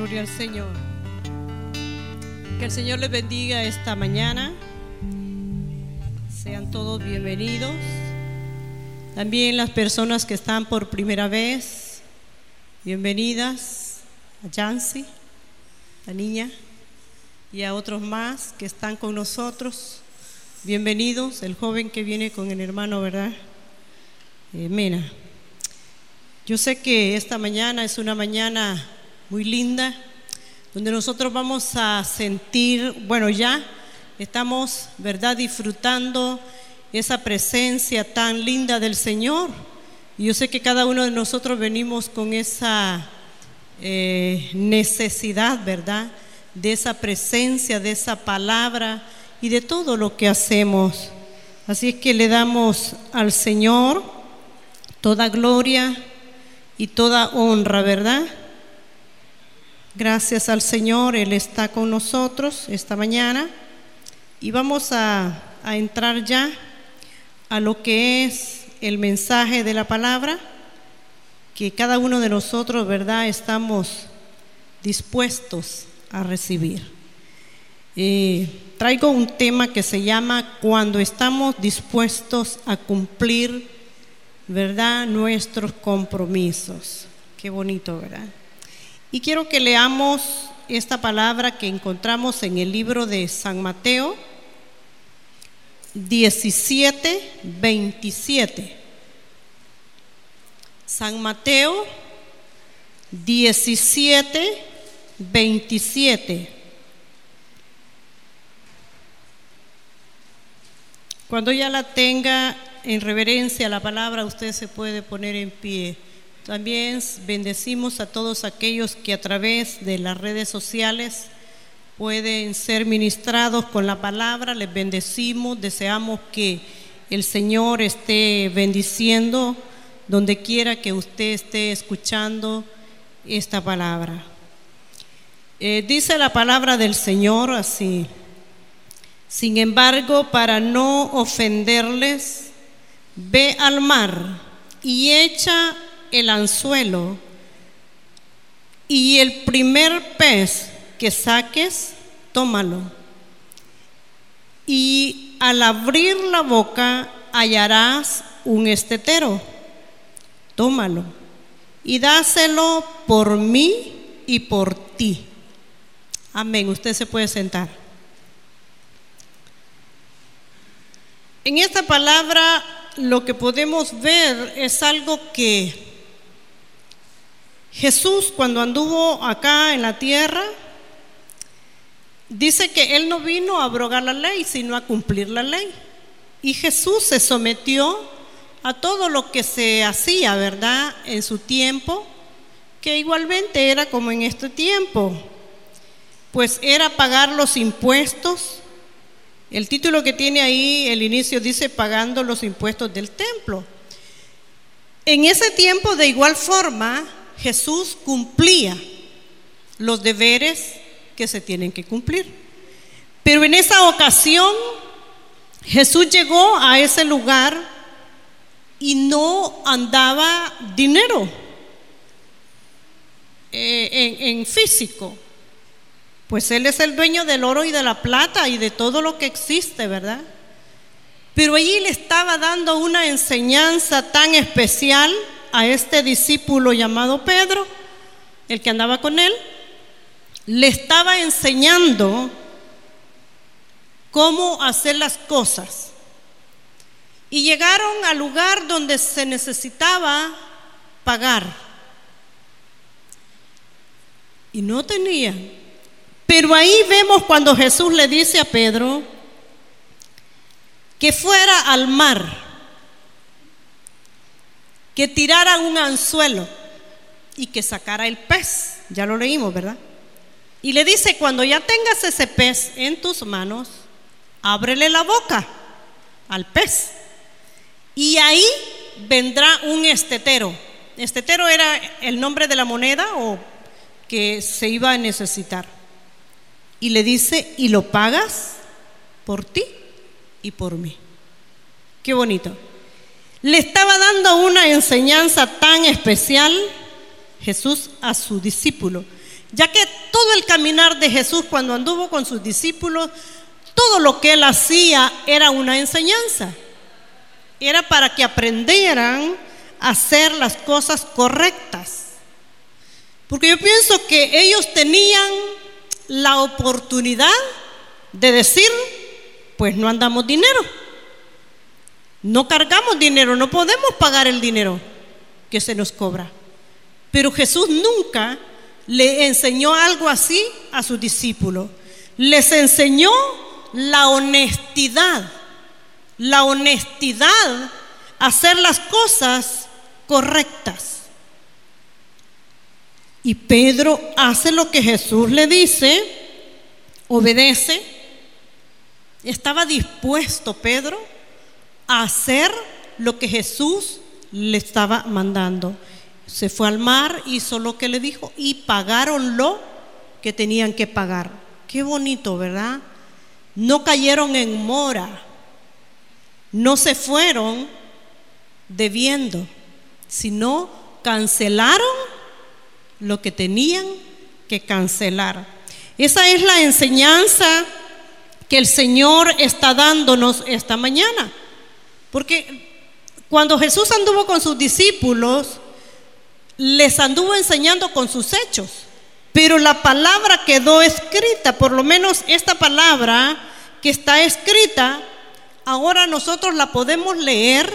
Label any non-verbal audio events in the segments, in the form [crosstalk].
Gloria al Señor. Que el Señor les bendiga esta mañana. Sean todos bienvenidos. También las personas que están por primera vez, bienvenidas a Yancy, la niña, y a otros más que están con nosotros. Bienvenidos, el joven que viene con el hermano, ¿verdad? Eh, Mena. Yo sé que esta mañana es una mañana muy linda, donde nosotros vamos a sentir, bueno, ya estamos, ¿verdad?, disfrutando esa presencia tan linda del Señor. Y yo sé que cada uno de nosotros venimos con esa eh, necesidad, ¿verdad?, de esa presencia, de esa palabra y de todo lo que hacemos. Así es que le damos al Señor toda gloria y toda honra, ¿verdad? Gracias al Señor, Él está con nosotros esta mañana y vamos a, entrar ya a lo que es el mensaje de la palabra, que cada uno de nosotros, ¿verdad?, estamos dispuestos a recibir. Eh, traigo un tema que se llama cuando estamos dispuestos a cumplir, ¿verdad?, nuestros compromisos. Qué bonito, ¿verdad? Y quiero que leamos esta palabra que encontramos en el libro de San Mateo 17, 27. San Mateo 17, 27. Cuando ya la tenga en reverencia la palabra, usted se puede poner en pie. También bendecimos a todos aquellos que a través de las redes sociales pueden ser ministrados con la palabra. Les bendecimos, deseamos que el Señor esté bendiciendo donde quiera que usted esté escuchando esta palabra. Eh, dice la palabra del Señor así. Sin embargo, para no ofenderles, ve al mar y echa el anzuelo y el primer pez que saques, tómalo. Y al abrir la boca hallarás un estetero. Tómalo y dáselo por mí y por ti. Amén. Usted se puede sentar. En esta palabra lo que podemos ver es algo que Jesús cuando anduvo acá en la tierra, dice que Él no vino a abrogar la ley, sino a cumplir la ley. Y Jesús se sometió a todo lo que se hacía, ¿verdad? En su tiempo, que igualmente era como en este tiempo, pues era pagar los impuestos. El título que tiene ahí, el inicio dice pagando los impuestos del templo. En ese tiempo, de igual forma, Jesús cumplía los deberes que se tienen que cumplir. Pero en esa ocasión Jesús llegó a ese lugar y no andaba dinero eh, en, en físico. Pues Él es el dueño del oro y de la plata y de todo lo que existe, ¿verdad? Pero allí le estaba dando una enseñanza tan especial a este discípulo llamado Pedro, el que andaba con él, le estaba enseñando cómo hacer las cosas. Y llegaron al lugar donde se necesitaba pagar. Y no tenían. Pero ahí vemos cuando Jesús le dice a Pedro que fuera al mar que tirara un anzuelo y que sacara el pez. Ya lo leímos, ¿verdad? Y le dice, cuando ya tengas ese pez en tus manos, ábrele la boca al pez. Y ahí vendrá un estetero. Estetero era el nombre de la moneda o que se iba a necesitar. Y le dice, y lo pagas por ti y por mí. Qué bonito. Le estaba dando una enseñanza tan especial Jesús a su discípulo, ya que todo el caminar de Jesús cuando anduvo con sus discípulos, todo lo que él hacía era una enseñanza. Era para que aprendieran a hacer las cosas correctas. Porque yo pienso que ellos tenían la oportunidad de decir, pues no andamos dinero. No cargamos dinero, no podemos pagar el dinero que se nos cobra. Pero Jesús nunca le enseñó algo así a sus discípulos. Les enseñó la honestidad, la honestidad, hacer las cosas correctas. Y Pedro hace lo que Jesús le dice, obedece. Estaba dispuesto Pedro hacer lo que Jesús le estaba mandando. Se fue al mar, hizo lo que le dijo y pagaron lo que tenían que pagar. Qué bonito, ¿verdad? No cayeron en mora, no se fueron debiendo, sino cancelaron lo que tenían que cancelar. Esa es la enseñanza que el Señor está dándonos esta mañana. Porque cuando Jesús anduvo con sus discípulos, les anduvo enseñando con sus hechos. Pero la palabra quedó escrita, por lo menos esta palabra que está escrita, ahora nosotros la podemos leer,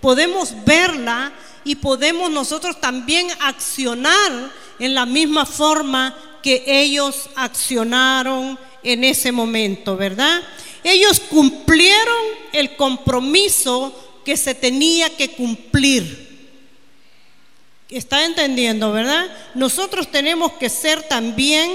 podemos verla y podemos nosotros también accionar en la misma forma que ellos accionaron en ese momento, ¿verdad? Ellos cumplieron el compromiso que se tenía que cumplir. ¿Está entendiendo, verdad? Nosotros tenemos que ser también,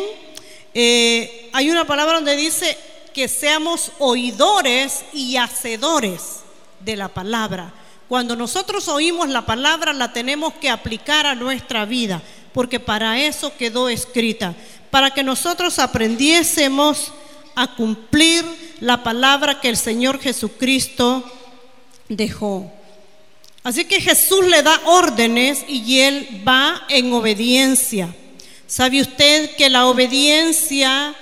eh, hay una palabra donde dice que seamos oidores y hacedores de la palabra. Cuando nosotros oímos la palabra, la tenemos que aplicar a nuestra vida, porque para eso quedó escrita, para que nosotros aprendiésemos a cumplir la palabra que el Señor Jesucristo dejó. Así que Jesús le da órdenes y él va en obediencia. ¿Sabe usted que la obediencia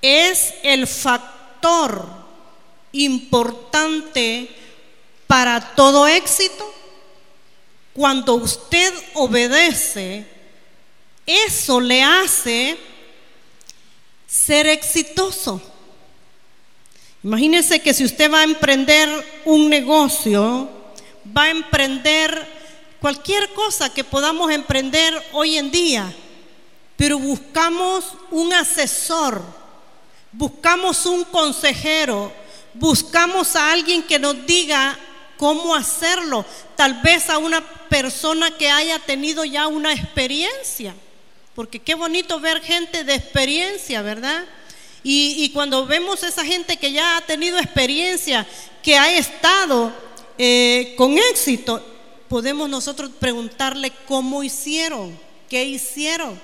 es el factor importante para todo éxito? Cuando usted obedece, eso le hace ser exitoso. Imagínese que si usted va a emprender un negocio, va a emprender cualquier cosa que podamos emprender hoy en día, pero buscamos un asesor, buscamos un consejero, buscamos a alguien que nos diga cómo hacerlo, tal vez a una persona que haya tenido ya una experiencia, porque qué bonito ver gente de experiencia, ¿verdad? Y, cuando vemos esa gente que ya ha tenido experiencia, que ha estado eh, con éxito, podemos nosotros preguntarle cómo hicieron, qué hicieron.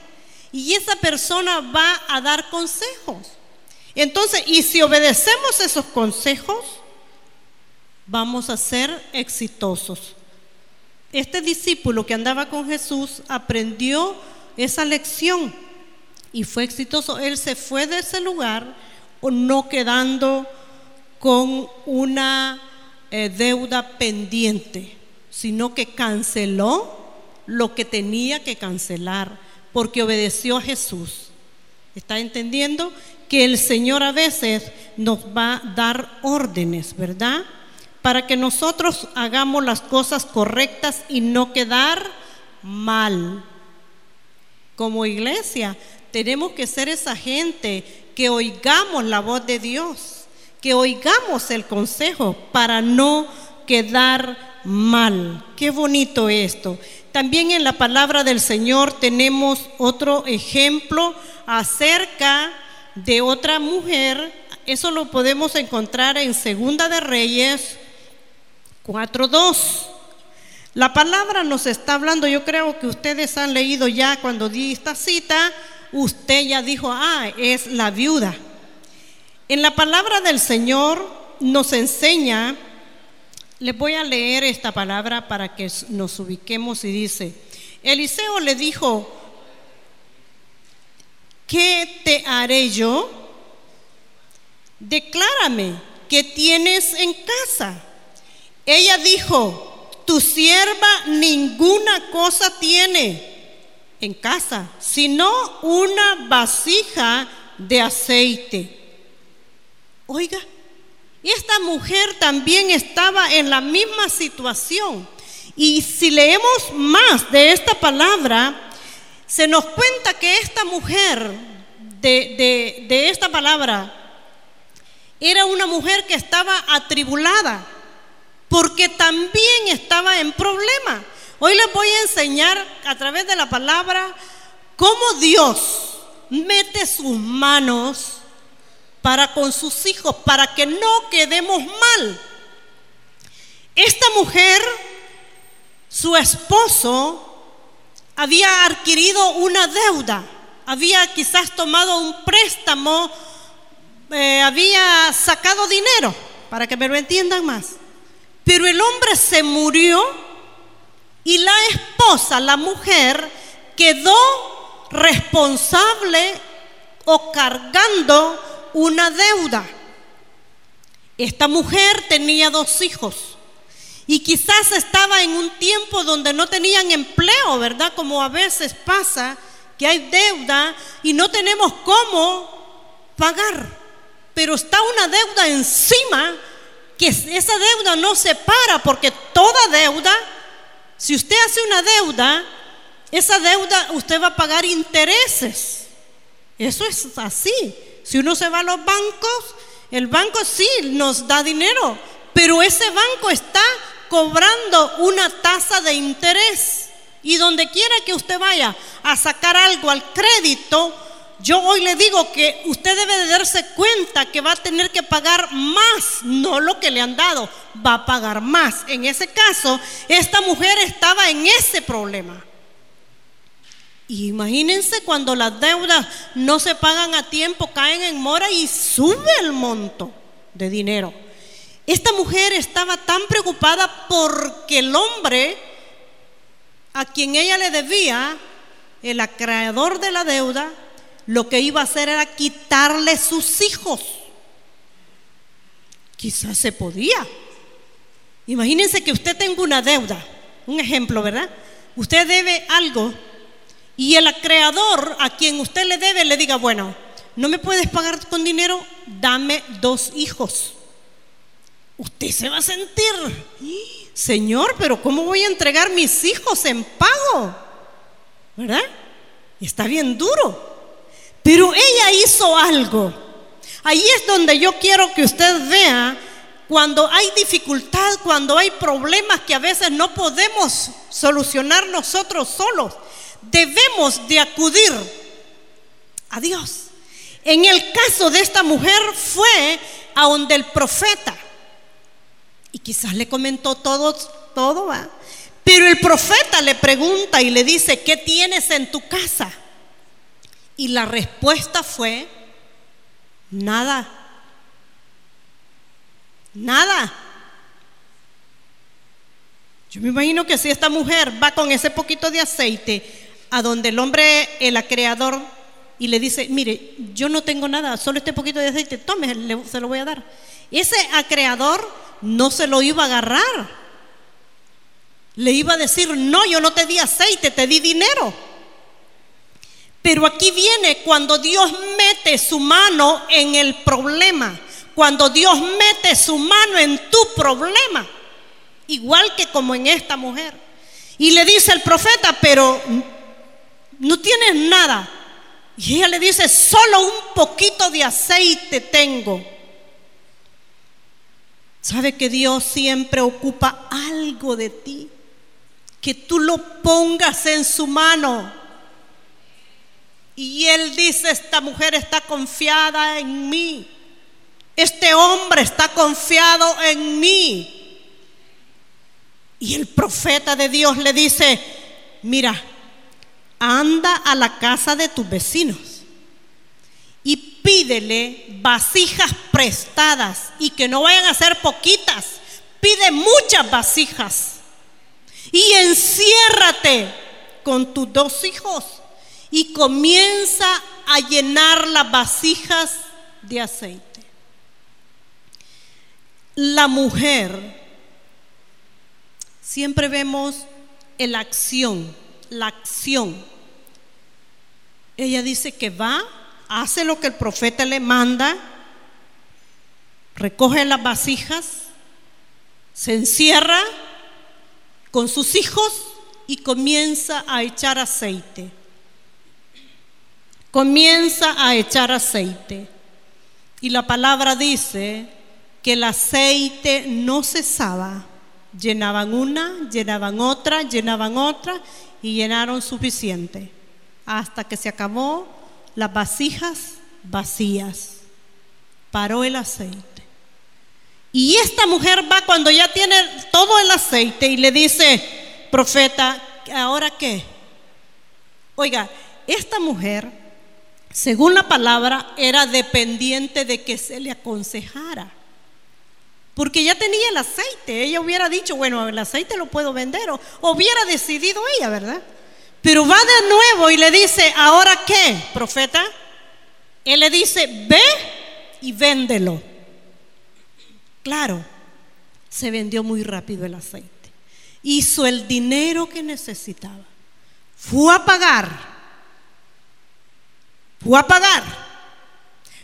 Y esa persona va a dar consejos. Entonces, y si obedecemos esos consejos, vamos a ser exitosos. Este discípulo que andaba con Jesús aprendió esa lección y fue exitoso. Él se fue de ese lugar no quedando con una eh, deuda pendiente, sino que canceló lo que tenía que cancelar porque obedeció a Jesús. ¿Está entendiendo? Que el Señor a veces nos va a dar órdenes, ¿verdad? Para que nosotros hagamos las cosas correctas y no quedar mal. Como iglesia, tenemos que ser esa gente que oigamos la voz de Dios, que oigamos el consejo para no quedar mal. Qué bonito esto. También en la palabra del Señor tenemos otro ejemplo acerca de otra mujer. Eso lo podemos encontrar en Segunda de Reyes 4.2. La palabra nos está hablando, yo creo que ustedes han leído ya cuando di esta cita, usted ya dijo, ah, es la viuda. En la palabra del Señor nos enseña, les voy a leer esta palabra para que nos ubiquemos y dice, Eliseo le dijo, ¿qué te haré yo? Declárame, ¿qué tienes en casa? Ella dijo, tu sierva ninguna cosa tiene en casa, sino una vasija de aceite. Oiga, esta mujer también estaba en la misma situación. Y si leemos más de esta palabra, se nos cuenta que esta mujer de, de esta palabra era una mujer que estaba atribulada, porque también estaba en problema. Hoy les voy a enseñar a través de la palabra cómo Dios mete sus manos para con sus hijos, para que no quedemos mal. Esta mujer, su esposo, había adquirido una deuda, había quizás tomado un préstamo, eh, había sacado dinero, para que me lo entiendan más. Pero el hombre se murió y la esposa, la mujer, quedó responsable o cargando una deuda. Esta mujer tenía dos hijos y quizás estaba en un tiempo donde no tenían empleo, ¿verdad? Como a veces pasa, que hay deuda y no tenemos cómo pagar. Pero está una deuda encima que esa deuda no se para porque toda deuda si usted hace una deuda, esa deuda usted va a pagar intereses. Eso es así. Si uno se va a los bancos, el banco sí nos da dinero, pero ese banco está cobrando una tasa de interés. Y donde quiera que usted vaya a sacar algo al crédito, yo hoy le digo que usted debe de darse cuenta que va a tener que pagar más, no lo que le han dado, va a pagar más. En ese caso, esta mujer estaba en ese problema. imagínense cuando las deudas no se pagan a tiempo, caen en mora y sube el monto de dinero. Esta mujer estaba tan preocupada porque el hombre a quien ella le debía, el acreedor de la deuda, lo que iba a hacer era quitarle sus hijos. Quizás se podía. Imagínense que usted tenga una deuda, un ejemplo, ¿verdad? Usted debe algo y el acreedor a quien usted le debe le diga, bueno, no me puedes pagar con dinero, dame dos hijos. Usted se va a sentir, Señor, pero ¿cómo voy a entregar mis hijos en pago? ¿Verdad? Está bien duro. Pero ella hizo algo. Ahí es donde yo quiero que usted vea cuando hay dificultad, cuando hay problemas que a veces no podemos solucionar nosotros solos. Debemos de acudir a Dios. En el caso de esta mujer fue a donde el profeta. Y quizás le comentó todo, todo. Pero el profeta le pregunta y le dice, ¿qué tienes en tu casa? Y la respuesta fue, nada, nada. Yo me imagino que si esta mujer va con ese poquito de aceite a donde el hombre, el creador, y le dice, mire, yo no tengo nada, solo este poquito de aceite, tome, se lo voy a dar. Ese acreedor no se lo iba a agarrar. Le iba a decir, no, yo no te di aceite, te di dinero. Pero aquí viene cuando Dios mete su mano en el problema, cuando Dios mete su mano en tu problema, igual que como en esta mujer. Y le dice el profeta, pero no tienes nada. Y ella le dice, solo un poquito de aceite tengo. ¿Sabe que Dios siempre ocupa algo de ti? Que tú lo pongas en su mano y él dice, esta mujer está confiada en mí. Este hombre está confiado en mí. Y el profeta de Dios le dice, mira, anda a la casa de tus vecinos y pídele vasijas prestadas y que no vayan a ser poquitas. Pide muchas vasijas y enciérrate con tus dos hijos y comienza a llenar las vasijas de aceite. La mujer, siempre vemos la acción, la acción. Ella dice que va, hace lo que el profeta le manda, recoge las vasijas, se encierra con sus hijos y comienza a echar aceite. Comienza a echar aceite. Y la palabra dice que el aceite no cesaba. Llenaban una, llenaban otra, llenaban otra y llenaron suficiente. Hasta que se acabó las vasijas vacías. Paró el aceite. Y esta mujer va cuando ya tiene todo el aceite y le dice, profeta, ¿ahora qué? Oiga, esta mujer, según la palabra, era dependiente de que se le aconsejara. Porque ya tenía el aceite. Ella hubiera dicho, bueno, el aceite lo puedo vender. O, hubiera decidido ella, ¿verdad? Pero va de nuevo y le dice, ¿ahora qué, profeta? Él le dice, ve y véndelo. Claro, se vendió muy rápido el aceite. Hizo el dinero que necesitaba. Fue a pagar. Fue a pagar.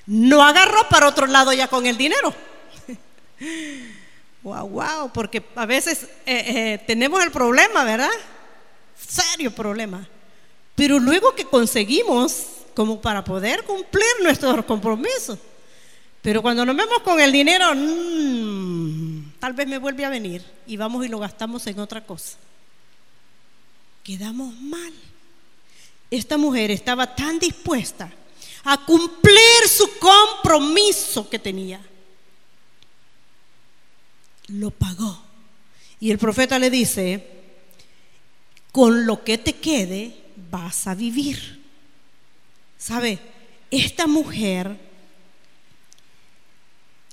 No agarró para otro lado ya con el dinero. [laughs] wow, wow, porque a veces eh, eh, tenemos el problema, ¿verdad? Serio problema. Pero luego que conseguimos, como para poder cumplir nuestros compromisos, pero cuando nos vemos con el dinero, mm, tal vez me vuelve a venir y vamos y lo gastamos en otra cosa. Quedamos mal. Esta mujer estaba tan dispuesta a cumplir su compromiso que tenía. Lo pagó. Y el profeta le dice, con lo que te quede vas a vivir. ¿Sabe? Esta mujer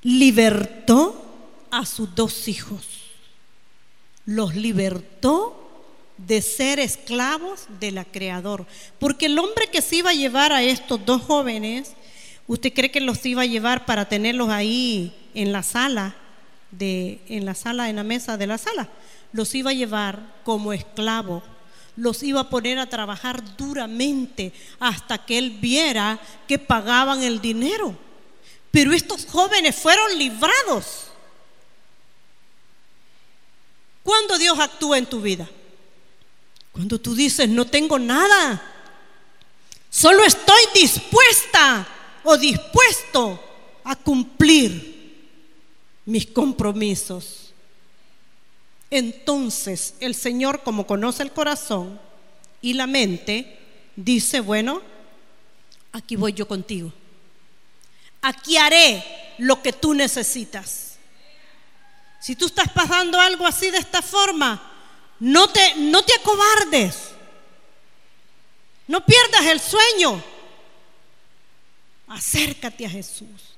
libertó a sus dos hijos. Los libertó de ser esclavos de la Creador. Porque el hombre que se iba a llevar a estos dos jóvenes, ¿usted cree que los iba a llevar para tenerlos ahí en la sala, de, en la sala, en la mesa de la sala? Los iba a llevar como esclavo. Los iba a poner a trabajar duramente hasta que él viera que pagaban el dinero. Pero estos jóvenes fueron librados. ¿Cuándo Dios actúa en tu vida? Cuando tú dices, no tengo nada, solo estoy dispuesta o dispuesto a cumplir mis compromisos. Entonces el Señor, como conoce el corazón y la mente, dice, bueno, aquí voy yo contigo aquí haré lo que tú necesitas. Si tú estás pasando algo así de esta forma, no te, no te acobardes. No pierdas el sueño. Acércate a Jesús.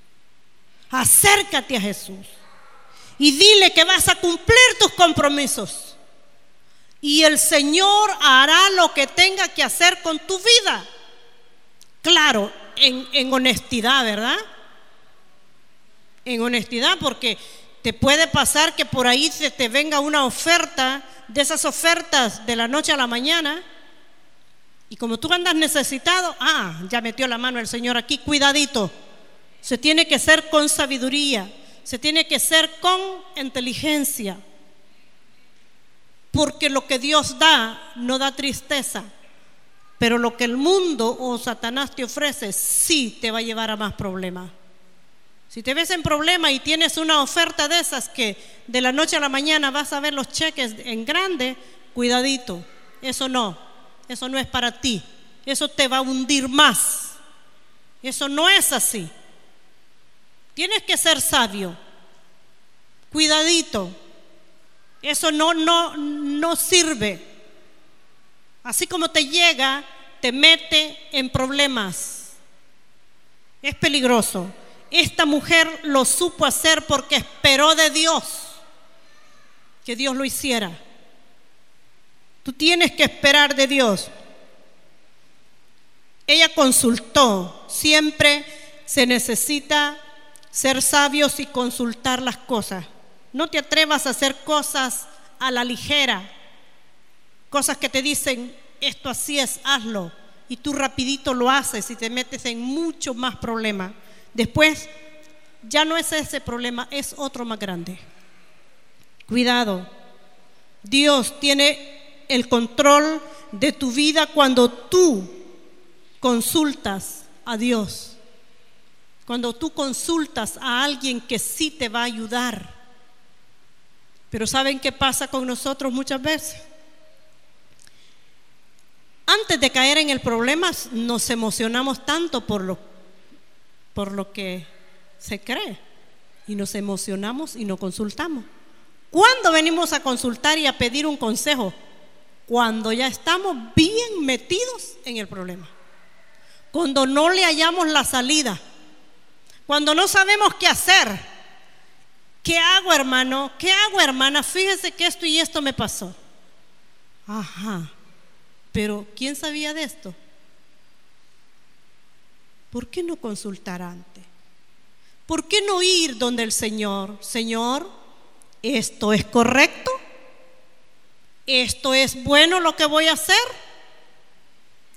Acércate a Jesús. Y dile que vas a cumplir tus compromisos. Y el Señor hará lo que tenga que hacer con tu vida. Claro, en, en honestidad, ¿verdad? en honestidad, porque te puede pasar que por ahí se te venga una oferta, de esas ofertas de la noche a la mañana, y como tú andas necesitado, ah, ya metió la mano el Señor aquí, cuidadito. Se tiene que ser con sabiduría, se tiene que ser con inteligencia, porque lo que Dios da no da tristeza, pero lo que el mundo o Satanás te ofrece sí te va a llevar a más problemas. Si te ves en problema y tienes una oferta de esas que de la noche a la mañana vas a ver los cheques en grande, cuidadito. Eso no, eso no es para ti. Eso te va a hundir más. Eso no es así. Tienes que ser sabio. Cuidadito. Eso no no no sirve. Así como te llega, te mete en problemas. Es peligroso. Esta mujer lo supo hacer porque esperó de Dios que Dios lo hiciera. Tú tienes que esperar de Dios. ella consultó. Siempre se necesita ser sabios y consultar las cosas. No te atrevas a hacer cosas a la ligera, cosas que te dicen, esto así es, hazlo. Y tú rapidito lo haces y te metes en mucho más problemas. Después ya no es ese problema, es otro más grande. Cuidado. Dios tiene el control de tu vida cuando tú consultas a Dios. Cuando tú consultas a alguien que sí te va a ayudar. Pero ¿saben qué pasa con nosotros muchas veces? Antes de caer en el problema nos emocionamos tanto por lo, por lo que se cree y nos emocionamos y no consultamos. ¿Cuándo venimos a consultar y a pedir un consejo? Cuando ya estamos bien metidos en el problema. Cuando no le hallamos la salida. Cuando no sabemos qué hacer. ¿Qué hago, hermano? ¿Qué hago, hermana? Fíjese que esto y esto me pasó. Ajá. Pero ¿quién sabía de esto? ¿Por qué no consultar antes? ¿Por qué no ir donde el Señor? Señor, ¿esto es correcto? ¿Esto es bueno lo que voy a hacer?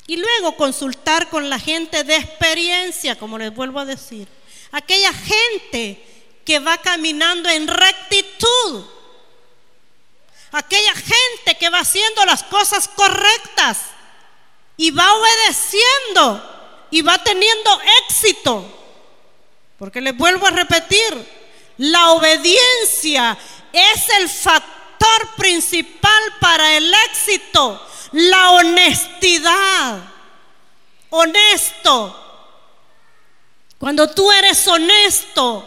Y luego consultar con la gente de experiencia, como les vuelvo a decir. Aquella gente que va caminando en rectitud. Aquella gente que va haciendo las cosas correctas y va obedeciendo y va teniendo éxito. Porque les vuelvo a repetir, la obediencia es el factor principal para el éxito. La honestidad. Honesto. Cuando tú eres honesto,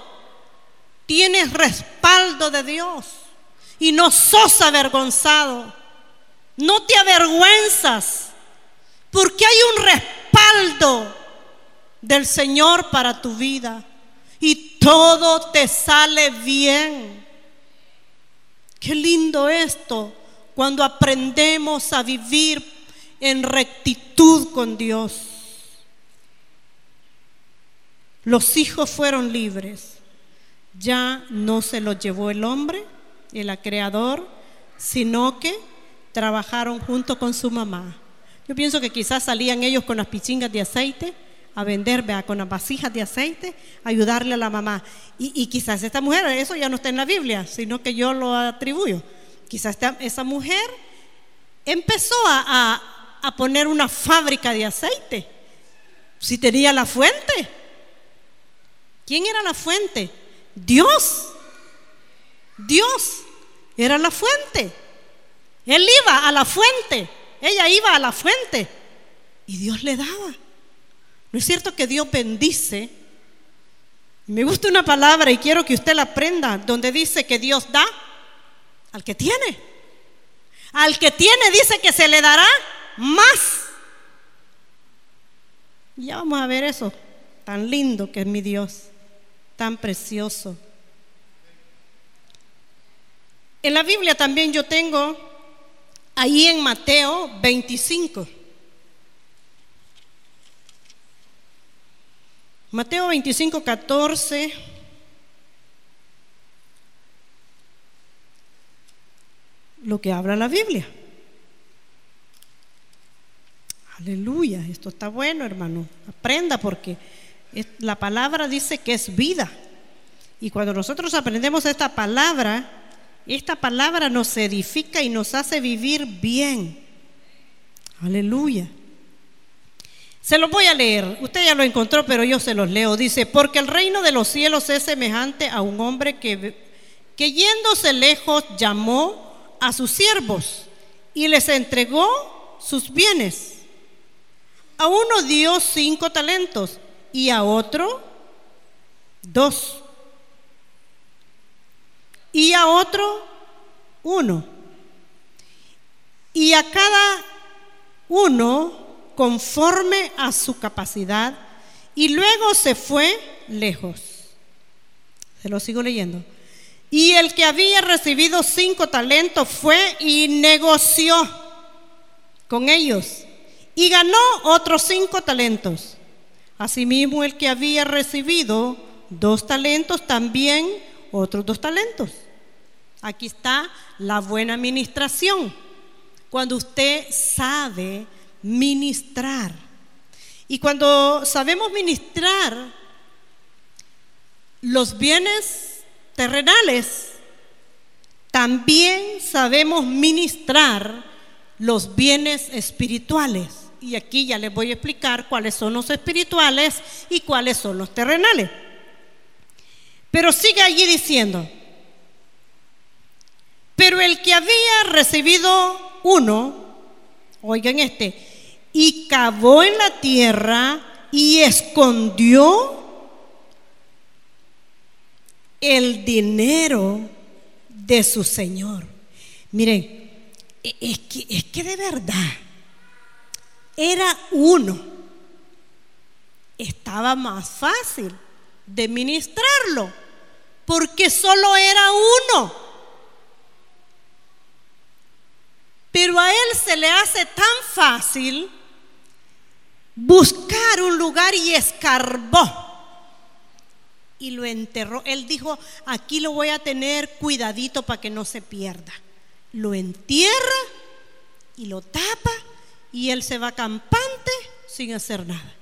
tienes respaldo de Dios y no sos avergonzado. No te avergüenzas porque hay un respaldo del Señor para tu vida y todo te sale bien. Qué lindo esto cuando aprendemos a vivir en rectitud con Dios. Los hijos fueron libres. Ya no se los llevó el hombre, el creador, sino que trabajaron junto con su mamá. Yo pienso que quizás salían ellos con las pichingas de aceite a vender, vea, con las vasijas de aceite, ayudarle a la mamá. Y, quizás esta mujer, eso ya no está en la Biblia, sino que yo lo atribuyo. Quizás esa mujer empezó a, a poner una fábrica de aceite, si tenía la fuente. ¿Quién era la fuente? Dios. Dios era la fuente. Él iba a la fuente, ella iba a la fuente y Dios le daba. ¿No es cierto que Dios bendice? Me gusta una palabra y quiero que usted la aprenda, donde dice que Dios da al que tiene. Al que tiene dice que se le dará más. Ya vamos a ver eso, tan lindo que es mi Dios, tan precioso. En la Biblia también yo tengo ahí en Mateo 25. Mateo 25, 14. Lo que habla la Biblia. Aleluya, esto está bueno, hermano. Aprenda porque la palabra dice que es vida. Y cuando nosotros aprendemos esta palabra, esta palabra nos edifica y nos hace vivir bien. Aleluya. Se los voy a leer. Usted ya lo encontró, pero yo se los leo. Dice, porque el reino de los cielos es semejante a un hombre que, que yéndose lejos llamó a sus siervos y les entregó sus bienes. A uno dio cinco talentos y a otro dos. Y a otro uno. Y a cada uno conforme a su capacidad y luego se fue lejos. Se lo sigo leyendo. Y el que había recibido cinco talentos fue y negoció con ellos y ganó otros cinco talentos. Asimismo, el que había recibido dos talentos, también otros dos talentos. Aquí está la buena administración. Cuando usted sabe ministrar. Y cuando sabemos ministrar los bienes terrenales, también sabemos ministrar los bienes espirituales. Y aquí ya les voy a explicar cuáles son los espirituales y cuáles son los terrenales. Pero sigue allí diciendo, pero el que había recibido uno, oigan este, y cavó en la tierra y escondió el dinero de su Señor. Miren, e, es que, es que de verdad era uno. Estaba más fácil de ministrarlo, porque solo era uno. Pero a él se le hace tan fácil buscar un lugar y escarbó. Y lo enterró. Él dijo, aquí lo voy a tener cuidadito para que no se pierda. Lo entierra y lo tapa y él se va campante sin hacer nada.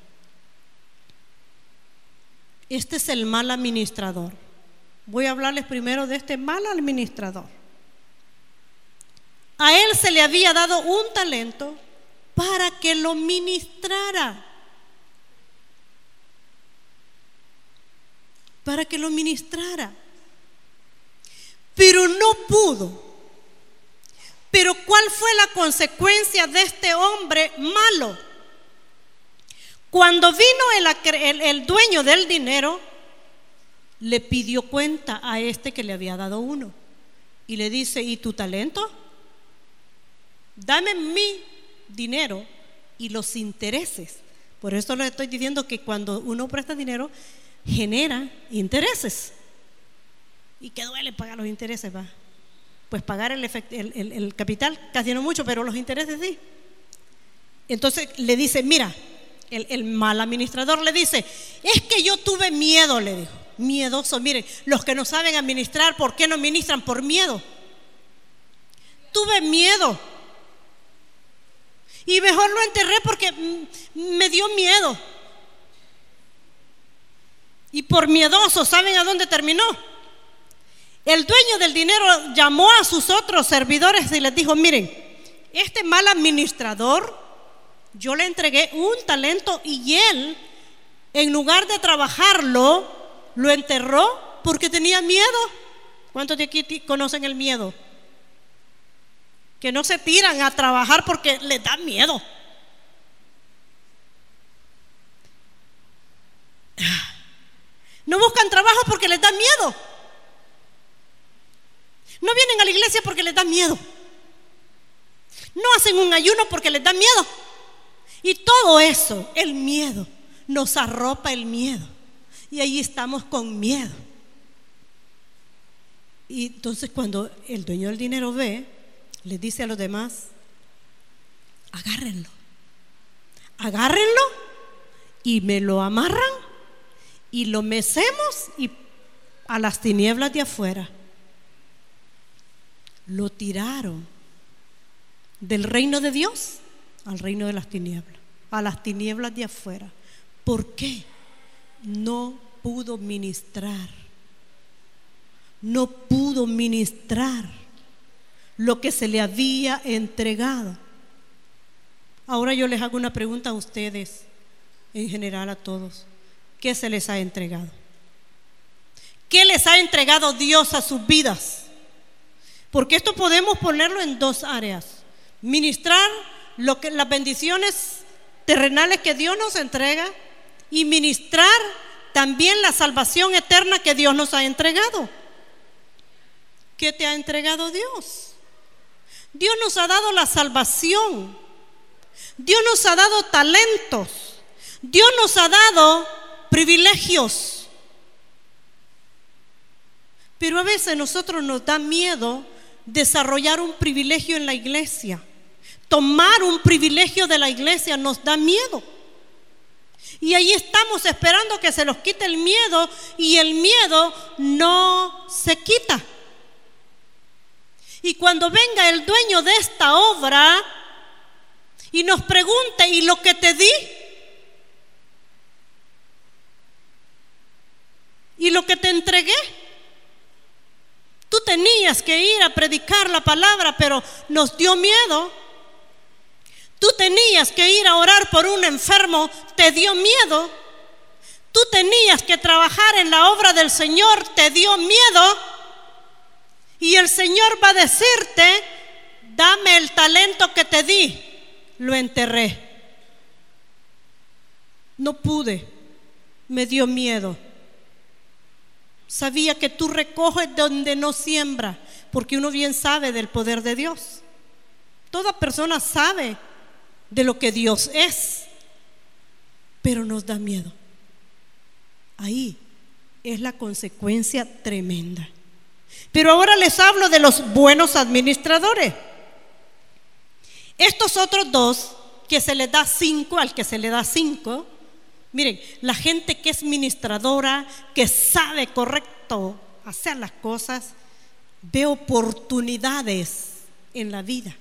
Este es el mal administrador. Voy a hablarles primero de este mal administrador. A él se le había dado un talento para que lo ministrara. Para que lo ministrara. Pero no pudo. Pero ¿cuál fue la consecuencia de este hombre malo? Cuando vino el, el, dueño del dinero, le pidió cuenta a este que le había dado uno. Y le dice, ¿y tu talento? dame mi dinero y los intereses. Por eso le estoy diciendo que cuando uno presta dinero, genera intereses. ¿Y qué duele pagar los intereses? Va? Pues pagar el, el, capital, casi no mucho, pero los intereses sí. Entonces le dice, mira, el, el, mal administrador le dice, es que yo tuve miedo, le dijo, miedoso. Miren, los que no saben administrar, ¿por qué no ministran? Por miedo. Tuve miedo y mejor lo enterré porque me dio miedo. Y por miedoso, ¿saben a dónde terminó? El dueño del dinero llamó a sus otros servidores y les dijo, miren, este mal administrador, yo le entregué un talento y él, en lugar de trabajarlo, lo enterró porque tenía miedo. ¿Cuántos de aquí conocen el miedo? que no se tiran a trabajar porque les da miedo. No buscan trabajo porque les da miedo. No vienen a la iglesia porque les da miedo. No hacen un ayuno porque les da miedo. Y todo eso, el miedo, nos arropa el miedo. Y ahí estamos con miedo. Y entonces cuando el dueño del dinero ve le dice a los demás, agárrenlo, agárrenlo y me lo amarran y lo mecemos y a las tinieblas de afuera. Lo tiraron del reino de Dios al reino de las tinieblas, a las tinieblas de afuera. ¿Por qué? No pudo ministrar. No pudo ministrar lo que se le había entregado. Ahora yo les hago una pregunta a ustedes, en general a todos. ¿Qué se les ha entregado? ¿Qué les ha entregado Dios a sus vidas? Porque esto podemos ponerlo en dos áreas. Ministrar lo que, las bendiciones terrenales que Dios nos entrega y ministrar también la salvación eterna que Dios nos ha entregado. ¿Qué te ha entregado Dios? Dios nos ha dado la salvación. Dios nos ha dado talentos. Dios nos ha dado privilegios. Pero a veces nosotros nos da miedo desarrollar un privilegio en la iglesia. Tomar un privilegio de la iglesia nos da miedo. Y ahí estamos esperando que se nos quite el miedo y el miedo no se quita. Y cuando venga el dueño de esta obra y nos pregunte, ¿y lo que te di? ¿Y lo que te entregué? Tú tenías que ir a predicar la palabra, pero nos dio miedo. Tú tenías que ir a orar por un enfermo, te dio miedo. Tú tenías que trabajar en la obra del Señor, te dio miedo. Y el Señor va a decirte, dame el talento que te di. Lo enterré. No pude, me dio miedo. Sabía que tú recoges donde no siembra, porque uno bien sabe del poder de Dios. Toda persona sabe de lo que Dios es, pero nos da miedo. Ahí es la consecuencia tremenda. Pero ahora les hablo de los buenos administradores. Estos otros dos, que se les da cinco, al que se le da cinco, miren, la gente que es ministradora, que sabe correcto hacer las cosas, ve oportunidades en la vida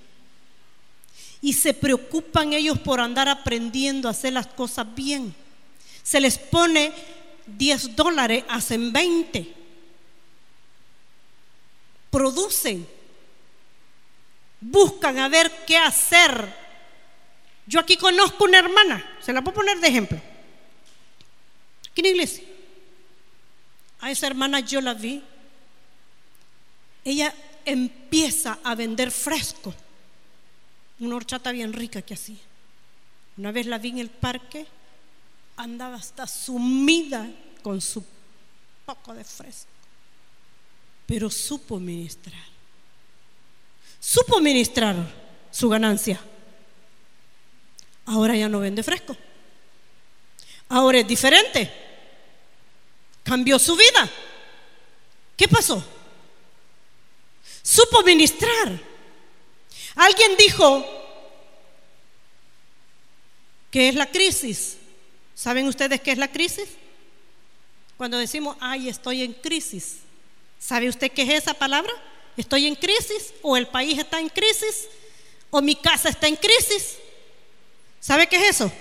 y se preocupan ellos por andar aprendiendo a hacer las cosas bien. Se les pone 10 dólares, hacen 20. Producen. Buscan a ver qué hacer. Yo aquí conozco una hermana, se la puedo poner de ejemplo. Aquí en la iglesia. A esa hermana yo la vi. Ella empieza a vender fresco una horchata bien rica que hacía. Una vez la vi en el parque, andaba hasta sumida con su poco de fresco, pero supo ministrar. Supo ministrar su ganancia. Ahora ya no vende fresco. Ahora es diferente. Cambió su vida. ¿Qué pasó? Supo ministrar. Alguien dijo que es la crisis. ¿Saben ustedes qué es la crisis? Cuando decimos, ay, estoy en crisis. ¿Sabe usted qué es esa palabra? ¿Estoy en crisis? ¿O el país está en crisis? ¿O mi casa está en crisis? ¿Sabe qué es eso?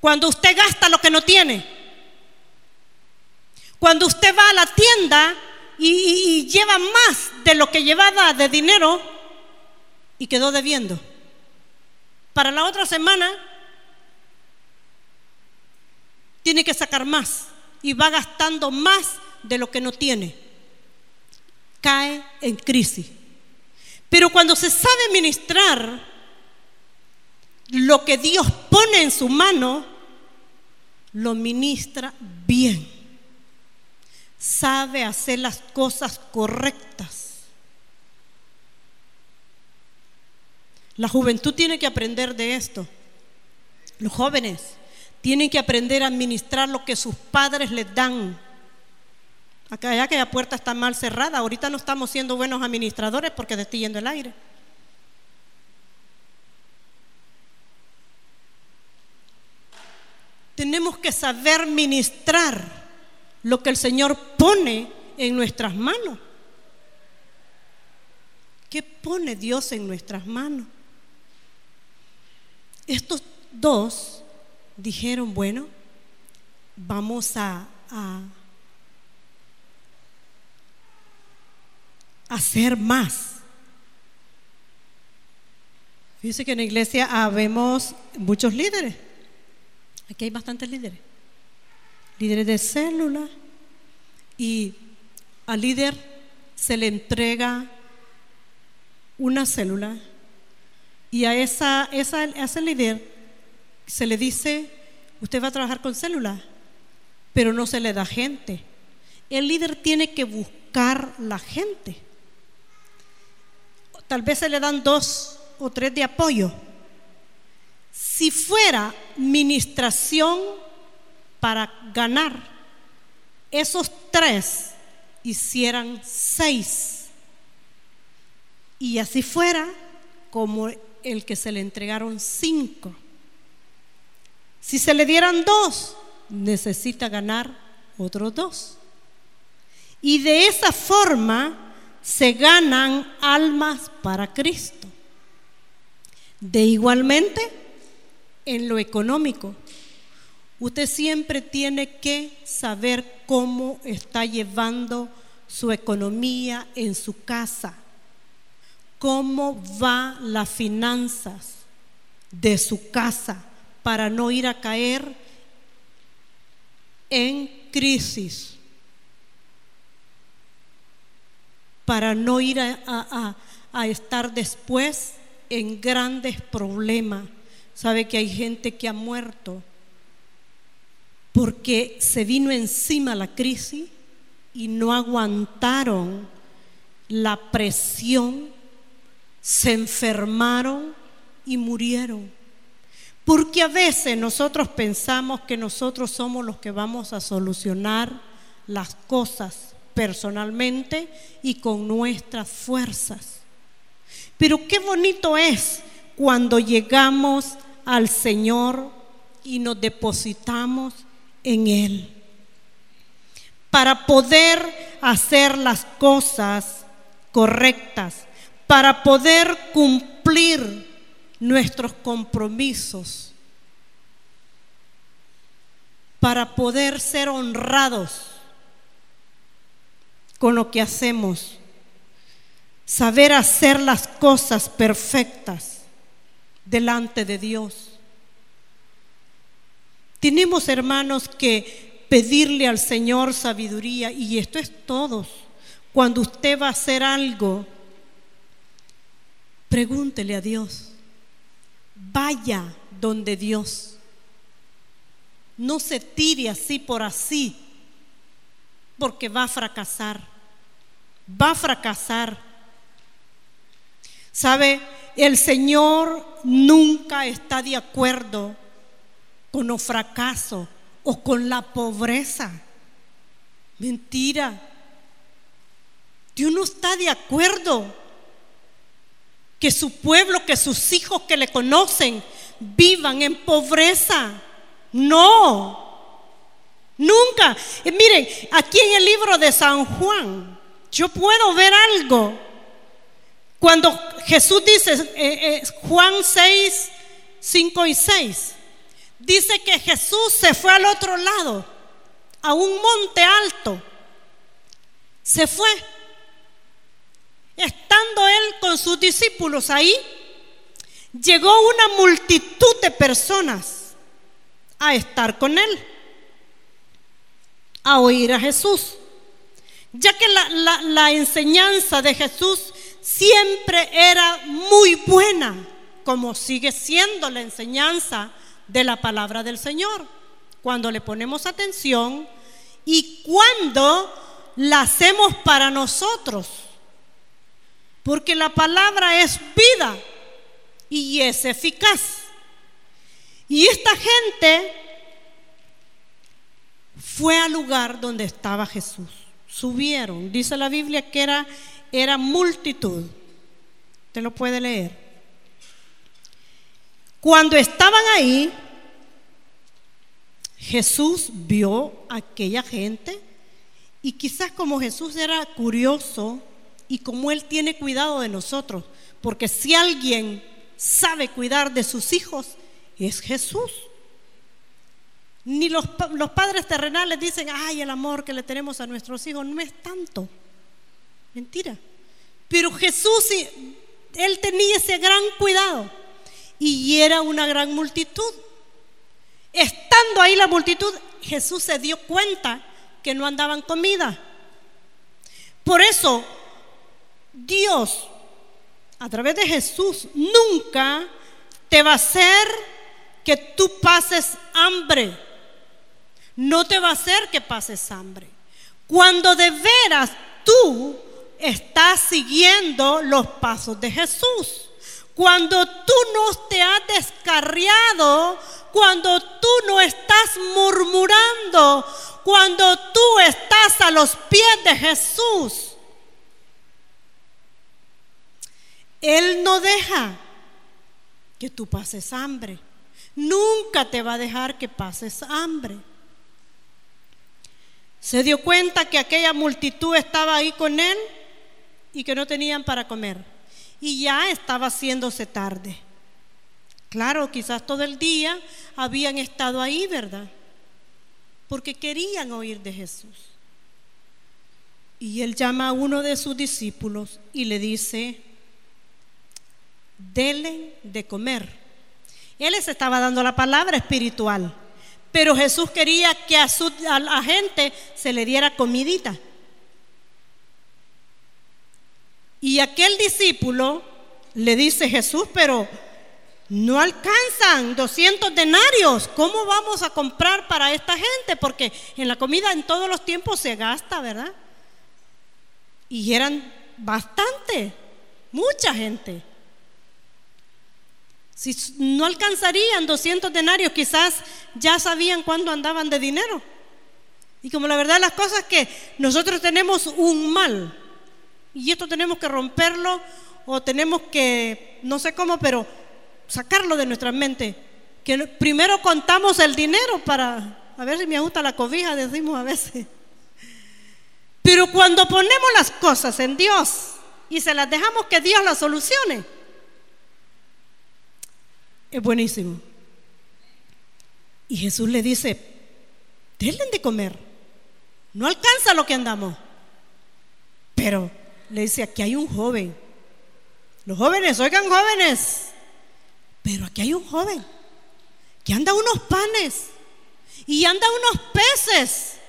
Cuando usted gasta lo que no tiene. Cuando usted va a la tienda y, lleva más de lo que llevaba de dinero y quedó debiendo. Para la otra semana tiene que sacar más y va gastando más de lo que no tiene. Cae en crisis. Pero cuando se sabe ministrar lo que Dios pone en su mano, lo ministra bien. Sabe hacer las cosas correctas. La juventud tiene que aprender de esto. Los jóvenes tienen que aprender a administrar lo que sus padres les dan. Acá ya que la puerta está mal cerrada, ahorita no estamos siendo buenos administradores porque te yendo el aire. Tenemos que saber ministrar lo que el Señor pone en nuestras manos. ¿Qué pone Dios en nuestras manos? Estos dos dijeron, bueno, vamos a, hacer más. Fíjense que en la iglesia habemos muchos líderes. Aquí hay bastantes líderes. Líderes de célula. Y al líder se le entrega una célula y a, esa, esa, ese líder se le dice, usted va a trabajar con células, pero no se le da gente. El líder tiene que buscar la gente. Tal vez se le dan dos o tres de apoyo. Si fuera ministración para ganar, esos tres hicieran seis. Y así fuera, como el que se le entregaron cinco. Si se le dieran dos, necesita ganar otros dos. Y de esa forma se ganan almas para Cristo. De igualmente, en lo económico, usted siempre tiene que saber cómo está llevando su economía en su casa, cómo va las finanzas de su casa para no ir a caer en crisis, para no ir a, estar después en grandes problemas. Sabe que hay gente que ha muerto porque se vino encima la crisis y no aguantaron la presión, se enfermaron y murieron. Porque a veces nosotros pensamos que nosotros somos los que vamos a solucionar las cosas personalmente y con nuestras fuerzas. Pero qué bonito es cuando llegamos al Señor y nos depositamos en Él. Para poder hacer las cosas correctas, para poder cumplir nuestros compromisos para poder ser honrados con lo que hacemos, saber hacer las cosas perfectas delante de Dios. Tenemos, hermanos, que pedirle al Señor sabiduría y esto es todo. Cuando usted va a hacer algo, pregúntele a Dios vaya donde Dios. No se tire así por así, porque va a fracasar. Va a fracasar. ¿Sabe? El Señor nunca está de acuerdo con los fracasos o con la pobreza. Mentira. Dios no está de acuerdo que su pueblo, que sus hijos que le conocen vivan en pobreza. No, nunca. miren, aquí en el libro de San Juan, yo puedo ver algo. Cuando Jesús dice, eh, eh, Juan 6, 5 y 6, dice que Jesús se fue al otro lado, a un monte alto. Se fue Estando él con sus discípulos ahí, llegó una multitud de personas a estar con él, a oír a Jesús, ya que la, enseñanza de Jesús siempre era muy buena, como sigue siendo la enseñanza de la palabra del Señor, cuando le ponemos atención y cuando la hacemos para nosotros porque la palabra es vida y es eficaz. Y esta gente fue al lugar donde estaba Jesús. Subieron. Dice la Biblia que era, era multitud. Usted lo puede leer. Cuando estaban ahí, Jesús vio a aquella gente y quizás como Jesús era curioso, y como Él tiene cuidado de nosotros. Porque si alguien sabe cuidar de sus hijos, es Jesús. Ni los, los, padres terrenales dicen, ay, el amor que le tenemos a nuestros hijos no es tanto. Mentira. Pero Jesús, Él tenía ese gran cuidado. Y era una gran multitud. Estando ahí la multitud, Jesús se dio cuenta que no andaban comida. Por eso Dios, a través de Jesús, nunca te va a hacer que tú pases hambre. No te va a hacer que pases hambre. Cuando de veras tú estás siguiendo los pasos de Jesús. Cuando tú no te has descarriado, cuando tú no estás murmurando, cuando tú estás a los pies de Jesús. Él no deja que tú pases hambre. Nunca te va a dejar que pases hambre. Se dio cuenta que aquella multitud estaba ahí con él y que no tenían para comer. Y ya estaba haciéndose tarde. Claro, quizás todo el día habían estado ahí, ¿verdad? Porque querían oír de Jesús. Y él llama a uno de sus discípulos y le dice, denle de comer. Él les estaba dando la palabra espiritual, pero Jesús quería que a, su, a la gente se le diera comidita. Y aquel discípulo le dice Jesús, pero no alcanzan 200 denarios. ¿Cómo vamos a comprar para esta gente? Porque en la comida en todos los tiempos se gasta, ¿verdad? Y eran bastante, mucha gente. Si no alcanzarían 200 denarios, quizás ya sabían cuándo andaban de dinero. Y como la verdad las cosas que nosotros tenemos un mal, y esto tenemos que romperlo o tenemos que, no sé cómo, pero sacarlo de nuestra mente. Que primero contamos el dinero para, a ver si me gusta la cobija, decimos a veces. Pero cuando ponemos las cosas en Dios y se las dejamos que Dios las solucione, es buenísimo. Y Jesús le dice, denle de comer. No alcanza lo que andamos. Pero le dice, aquí hay un joven. Los jóvenes, oigan jóvenes, pero aquí hay un joven que anda unos panes y anda unos peces.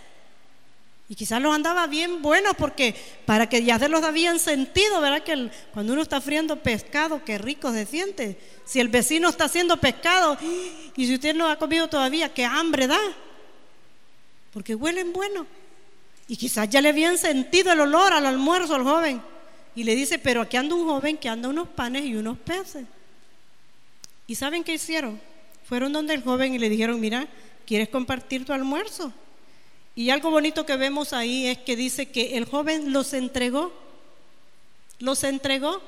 Y quizás los andaba bien buenos porque para que ya se los habían sentido, ¿verdad? Que cuando uno está friendo pescado, qué rico se siente. Si el vecino está haciendo pescado [gasps] y si usted no ha comido todavía, qué hambre da. Porque huelen bueno. Y quizás ya le habían sentido el olor al almuerzo al joven. Y le dice, pero aquí anda un joven que anda unos panes y unos peces. ¿Y saben qué hicieron? Fueron donde el joven y le dijeron, mira, ¿quieres compartir tu almuerzo? Y algo bonito que vemos ahí es que dice que el joven los entregó, los entregó,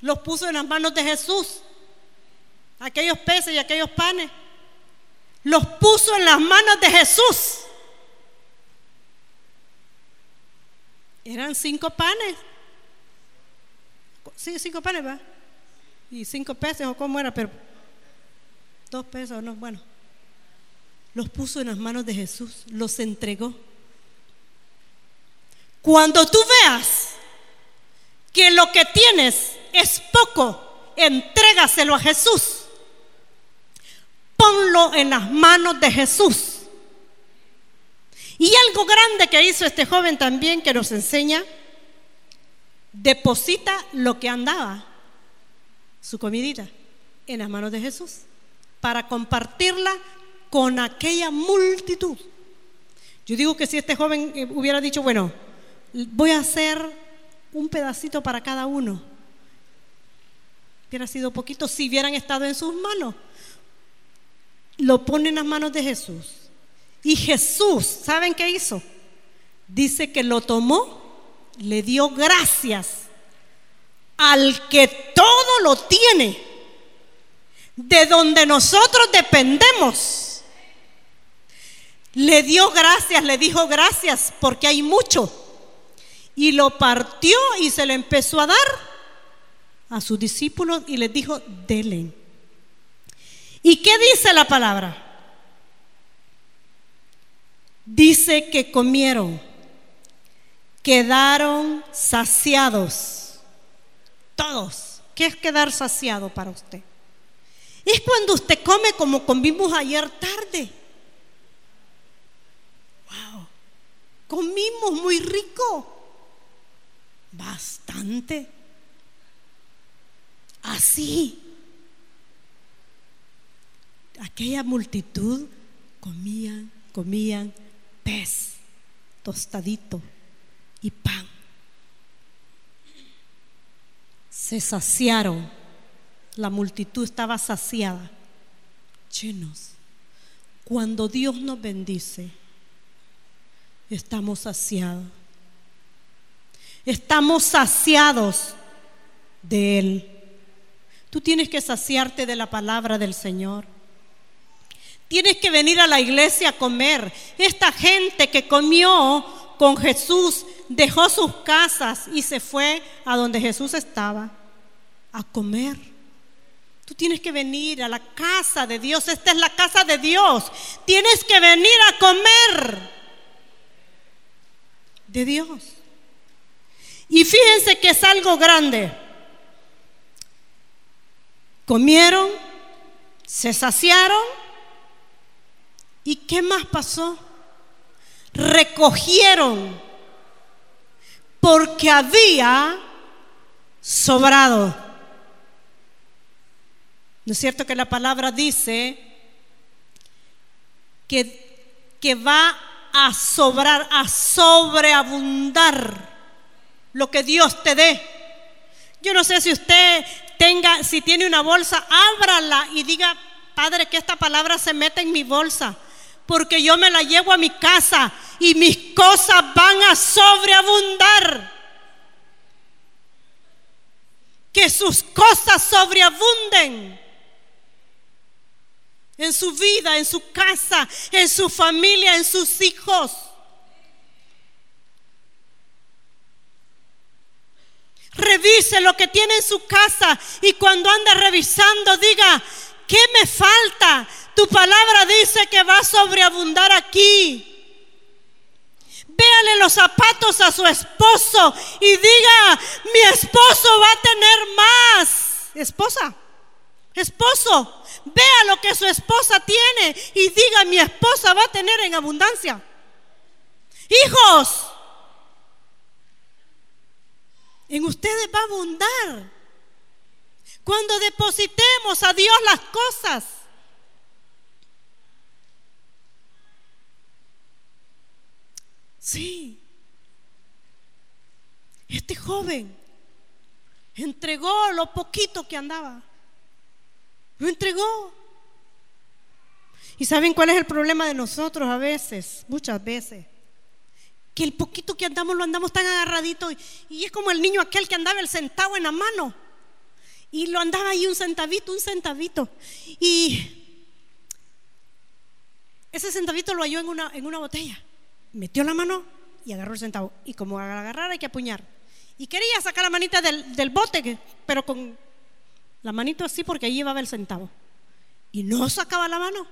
los puso en las manos de Jesús, aquellos peces y aquellos panes, los puso en las manos de Jesús. Eran cinco panes. Cinco panes, ¿va? y cinco pesos o cómo era, pero dos pesos, no, bueno. Los puso en las manos de Jesús, los entregó. Cuando tú veas que lo que tienes es poco, entrégaselo a Jesús. Ponlo en las manos de Jesús. Y algo grande que hizo este joven también que nos enseña, deposita lo que andaba su comidita en las manos de Jesús para compartirla con aquella multitud. Yo digo que si este joven eh, hubiera dicho, bueno, voy a hacer un pedacito para cada uno, hubiera sido poquito si hubieran estado en sus manos. Lo pone en las manos de Jesús. Y Jesús, ¿saben qué hizo? Dice que lo tomó, le dio gracias al que todo lo tiene, de donde nosotros dependemos. Le dio gracias, le dijo gracias porque hay mucho. Y lo partió y se le empezó a dar a sus discípulos y les dijo, denle. ¿Y qué dice la palabra? Dice que comieron, quedaron saciados todos. ¿Qué es quedar saciado para usted? Es cuando usted come como comimos ayer tarde. Wow. Comimos muy rico. Bastante. Así. Aquella multitud comían, comían pez tostadito y pan se saciaron. La multitud estaba saciada, llenos. Cuando Dios nos bendice, estamos saciados. Estamos saciados de Él. Tú tienes que saciarte de la palabra del Señor. Tienes que venir a la iglesia a comer. Esta gente que comió con Jesús dejó sus casas y se fue a donde Jesús estaba a comer. Tú tienes que venir a la casa de Dios. Esta es la casa de Dios. Tienes que venir a comer de Dios. Y fíjense que es algo grande. Comieron, se saciaron. ¿Y qué más pasó? Recogieron porque había sobrado. ¿No es cierto que la palabra dice que, que va a sobrar, a sobreabundar lo que Dios te dé? Yo no sé si usted tenga, si tiene una bolsa, ábrala y diga, Padre, que esta palabra se meta en mi bolsa, porque yo me la llevo a mi casa y mis cosas van a sobreabundar. Que sus cosas sobreabunden en su vida, en su casa, en su familia, en sus hijos. Revise lo que tiene en su casa y cuando ande revisando diga, ¿qué me falta? Tu palabra dice que va a sobreabundar aquí. Véale los zapatos a su esposo y diga, mi esposo va a tener más. Esposa, esposo, vea lo que su esposa tiene y diga, mi esposa va a tener en abundancia. Hijos, en ustedes va a abundar. Cuando depositemos a Dios las cosas. Sí. Este joven entregó lo poquito que andaba. Lo entregó. ¿Y saben cuál es el problema de nosotros a veces? Muchas veces. Que el poquito que andamos lo andamos tan agarradito y, es como el niño aquel que andaba el centavo en la mano. Y lo andaba ahí un centavito, un centavito. Y ese centavito lo halló en una, en una botella. Metió la mano y agarró el centavo. Y como agarrar hay que apuñar. Y quería sacar la manita del, del bote, pero con la manito así porque ahí llevaba el centavo. Y no sacaba la mano.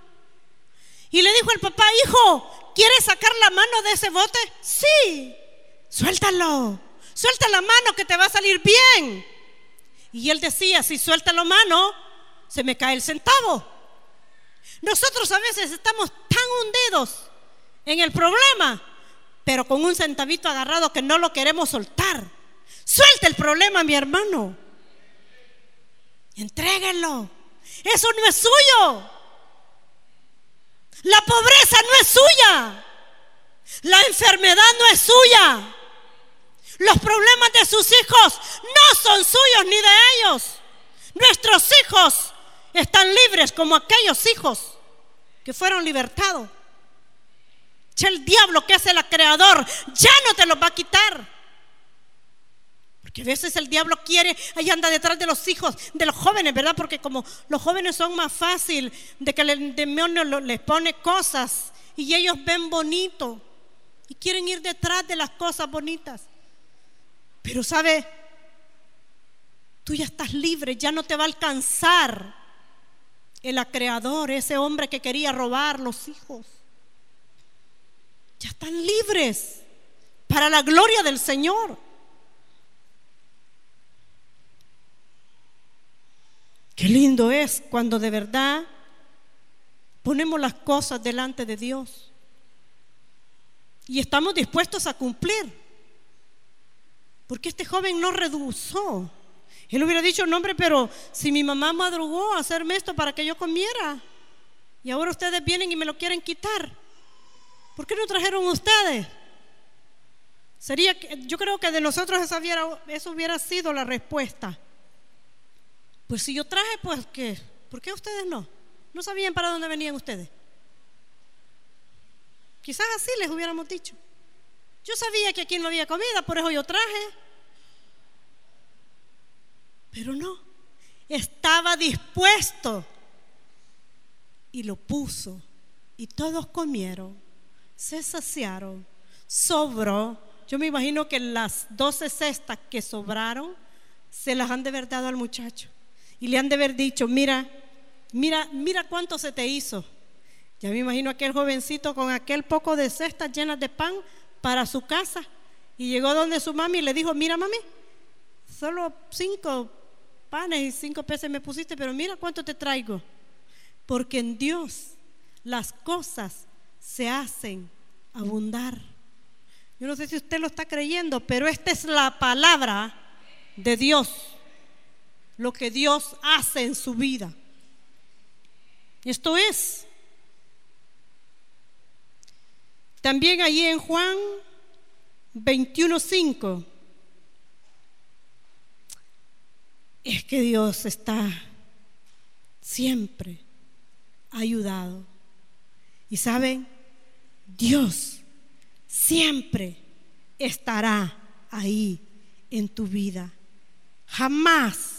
Y le dijo el papá, hijo, ¿quieres sacar la mano de ese bote? Sí, suéltalo, suelta la mano que te va a salir bien. Y él decía, si suelta la mano, se me cae el centavo. Nosotros a veces estamos tan hundidos en el problema, pero con un centavito agarrado que no lo queremos soltar. Suelta el problema, mi hermano. Entréguenlo. Eso no es suyo. La pobreza no es suya. La enfermedad no es suya. Los problemas de sus hijos no son suyos ni de ellos. Nuestros hijos están libres como aquellos hijos que fueron libertados. El diablo que es el creador ya no te los va a quitar. Que a veces el diablo quiere, ahí anda detrás de los hijos, de los jóvenes, ¿verdad? Porque como los jóvenes son más fácil de que el demonio les pone cosas y ellos ven bonito y quieren ir detrás de las cosas bonitas. Pero sabe, tú ya estás libre, ya no te va a alcanzar el acreador, ese hombre que quería robar los hijos. Ya están libres para la gloria del Señor. Qué lindo es cuando de verdad ponemos las cosas delante de Dios y estamos dispuestos a cumplir. Porque este joven no redujo. Él hubiera dicho, no hombre, pero si mi mamá madrugó a hacerme esto para que yo comiera y ahora ustedes vienen y me lo quieren quitar, ¿por qué no trajeron ustedes? Sería, yo creo que de nosotros esa hubiera, eso hubiera sido la respuesta. Pues si yo traje, pues ¿qué? ¿Por qué ustedes no? ¿No sabían para dónde venían ustedes? Quizás así les hubiéramos dicho. Yo sabía que aquí no había comida, por eso yo traje. Pero no. estaba dispuesto y lo puso. Y todos comieron, se saciaron, sobró. Yo me imagino que las doce cestas que sobraron se las han de haber dado al muchacho. Y le han de haber dicho, mira, mira, mira cuánto se te hizo. Ya me imagino aquel jovencito con aquel poco de cestas llenas de pan para su casa. Y llegó donde su mami y le dijo, mira mami, solo cinco panes y cinco peces me pusiste, pero mira cuánto te traigo. Porque en Dios las cosas se hacen abundar. Yo no sé si usted lo está creyendo, pero esta es la palabra de Dios. Lo que Dios hace en su vida. Esto es. También allí en Juan 21.5. Es que Dios está siempre ayudado. Y saben, Dios siempre estará ahí en tu vida. Jamás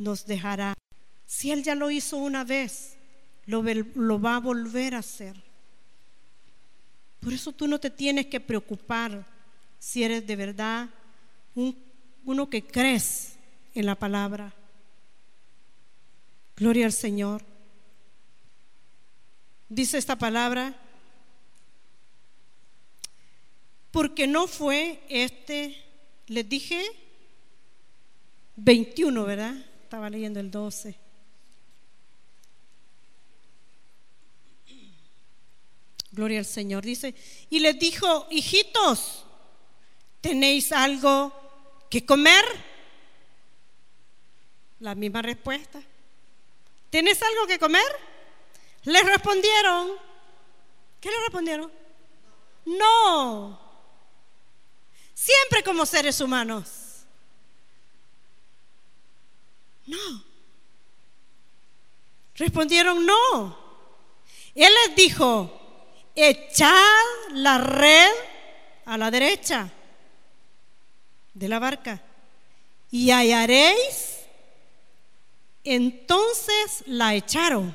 nos dejará. Si Él ya lo hizo una vez, lo, lo va a volver a hacer. Por eso tú no te tienes que preocupar si eres de verdad uno que crees en la palabra. Gloria al Señor. Dice esta palabra, porque no fue este, les dije 21, ¿verdad? Estaba leyendo el 12. Gloria al Señor. Dice, y les dijo, hijitos, ¿tenéis algo que comer? La misma respuesta. ¿Tenés algo que comer? Les respondieron. ¿Qué le respondieron? No. Siempre como seres humanos. No. Respondieron no. Él les dijo, echad la red a la derecha de la barca y hallaréis. Entonces la echaron.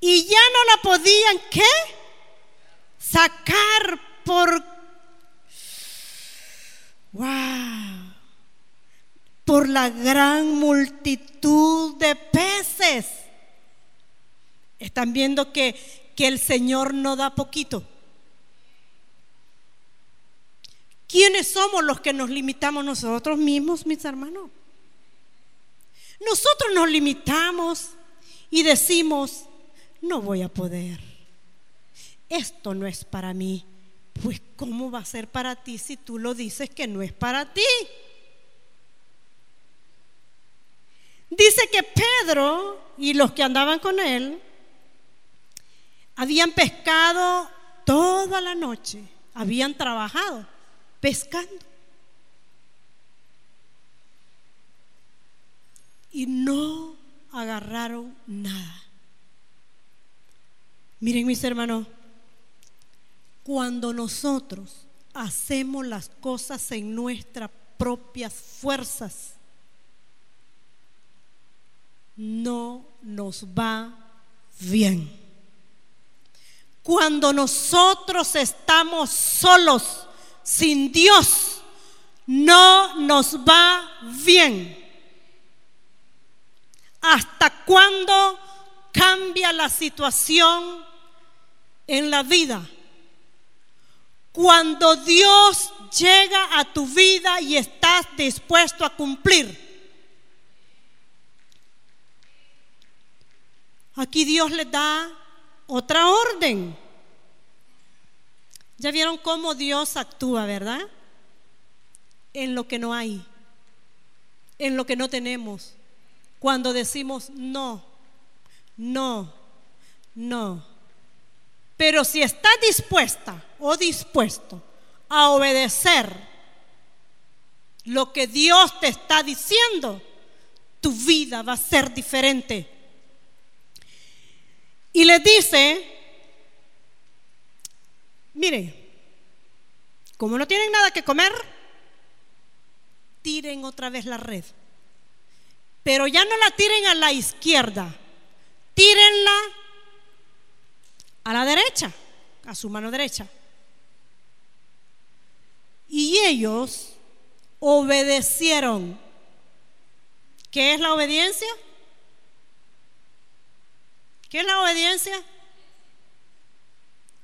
Y ya no la podían, ¿qué? Sacar por... ¡Wow! Por la gran multitud de peces. Están viendo que, que el Señor no da poquito. ¿Quiénes somos los que nos limitamos nosotros mismos, mis hermanos? Nosotros nos limitamos y decimos, no voy a poder. Esto no es para mí. Pues ¿cómo va a ser para ti si tú lo dices que no es para ti? Dice que Pedro y los que andaban con él habían pescado toda la noche, habían trabajado pescando. Y no agarraron nada. Miren mis hermanos, cuando nosotros hacemos las cosas en nuestras propias fuerzas, no nos va bien. Cuando nosotros estamos solos, sin Dios, no nos va bien. ¿Hasta cuándo cambia la situación en la vida? Cuando Dios llega a tu vida y estás dispuesto a cumplir. Aquí Dios le da otra orden. Ya vieron cómo Dios actúa, ¿verdad? En lo que no hay, en lo que no tenemos. Cuando decimos no, no, no. Pero si estás dispuesta o dispuesto a obedecer lo que Dios te está diciendo, tu vida va a ser diferente. Y le dice, mire, como no tienen nada que comer, tiren otra vez la red. Pero ya no la tiren a la izquierda, tírenla a la derecha, a su mano derecha. Y ellos obedecieron. ¿Qué es la obediencia? ¿Qué es la obediencia?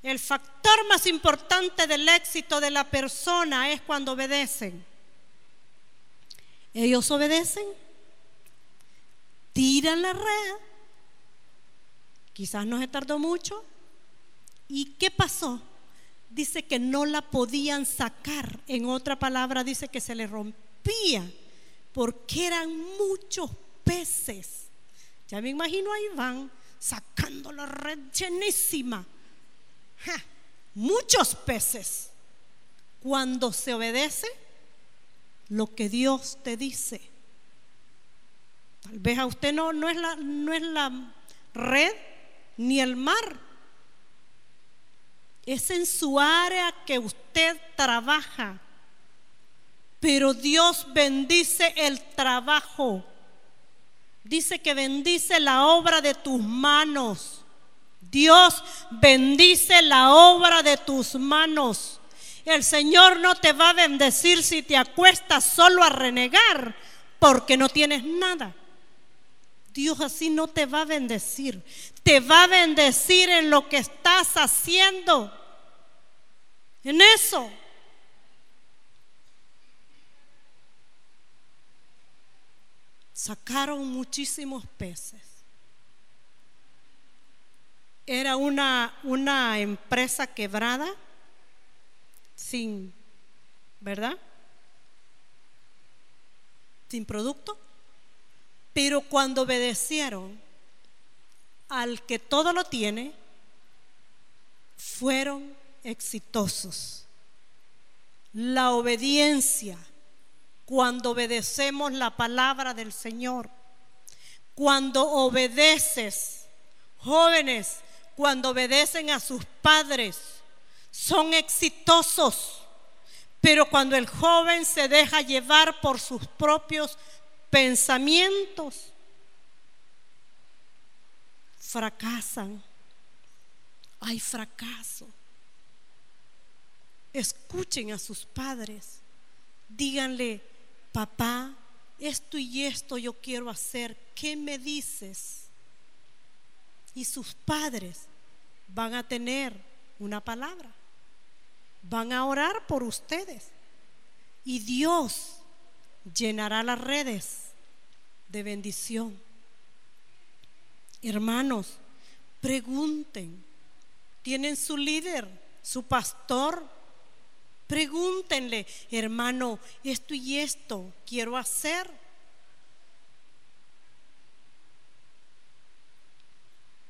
El factor más importante del éxito de la persona es cuando obedecen. Ellos obedecen, tiran la red, quizás no se tardó mucho. ¿Y qué pasó? Dice que no la podían sacar. En otra palabra dice que se le rompía porque eran muchos peces. Ya me imagino ahí van sacando la red llenísima. muchos peces. Cuando se obedece lo que Dios te dice. Tal vez a usted no, no, es, la, no es la red ni el mar. Es en su área que usted trabaja. Pero Dios bendice el trabajo. Dice que bendice la obra de tus manos. Dios bendice la obra de tus manos. El Señor no te va a bendecir si te acuestas solo a renegar porque no tienes nada. Dios así no te va a bendecir. Te va a bendecir en lo que estás haciendo. En eso. Sacaron muchísimos peces. Era una, una empresa quebrada, sin, ¿verdad? Sin producto. Pero cuando obedecieron al que todo lo tiene, fueron exitosos. La obediencia, cuando obedecemos la palabra del Señor, cuando obedeces, jóvenes, cuando obedecen a sus padres, son exitosos. Pero cuando el joven se deja llevar por sus propios pensamientos fracasan. Hay fracaso. Escuchen a sus padres. Díganle, papá, esto y esto yo quiero hacer. ¿Qué me dices? Y sus padres van a tener una palabra. Van a orar por ustedes. Y Dios llenará las redes de bendición. Hermanos, pregunten. ¿Tienen su líder, su pastor? Pregúntenle, hermano, esto y esto quiero hacer.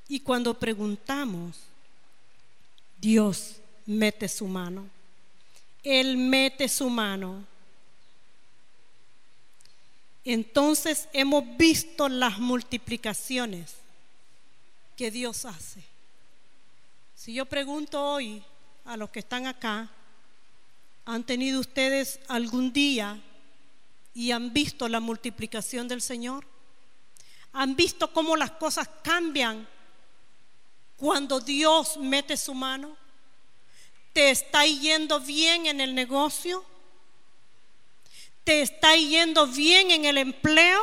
Y cuando preguntamos, Dios mete su mano. Él mete su mano entonces hemos visto las multiplicaciones que Dios hace. Si yo pregunto hoy a los que están acá, ¿han tenido ustedes algún día y han visto la multiplicación del Señor? ¿Han visto cómo las cosas cambian cuando Dios mete su mano? ¿Te está yendo bien en el negocio? ¿Te está yendo bien en el empleo?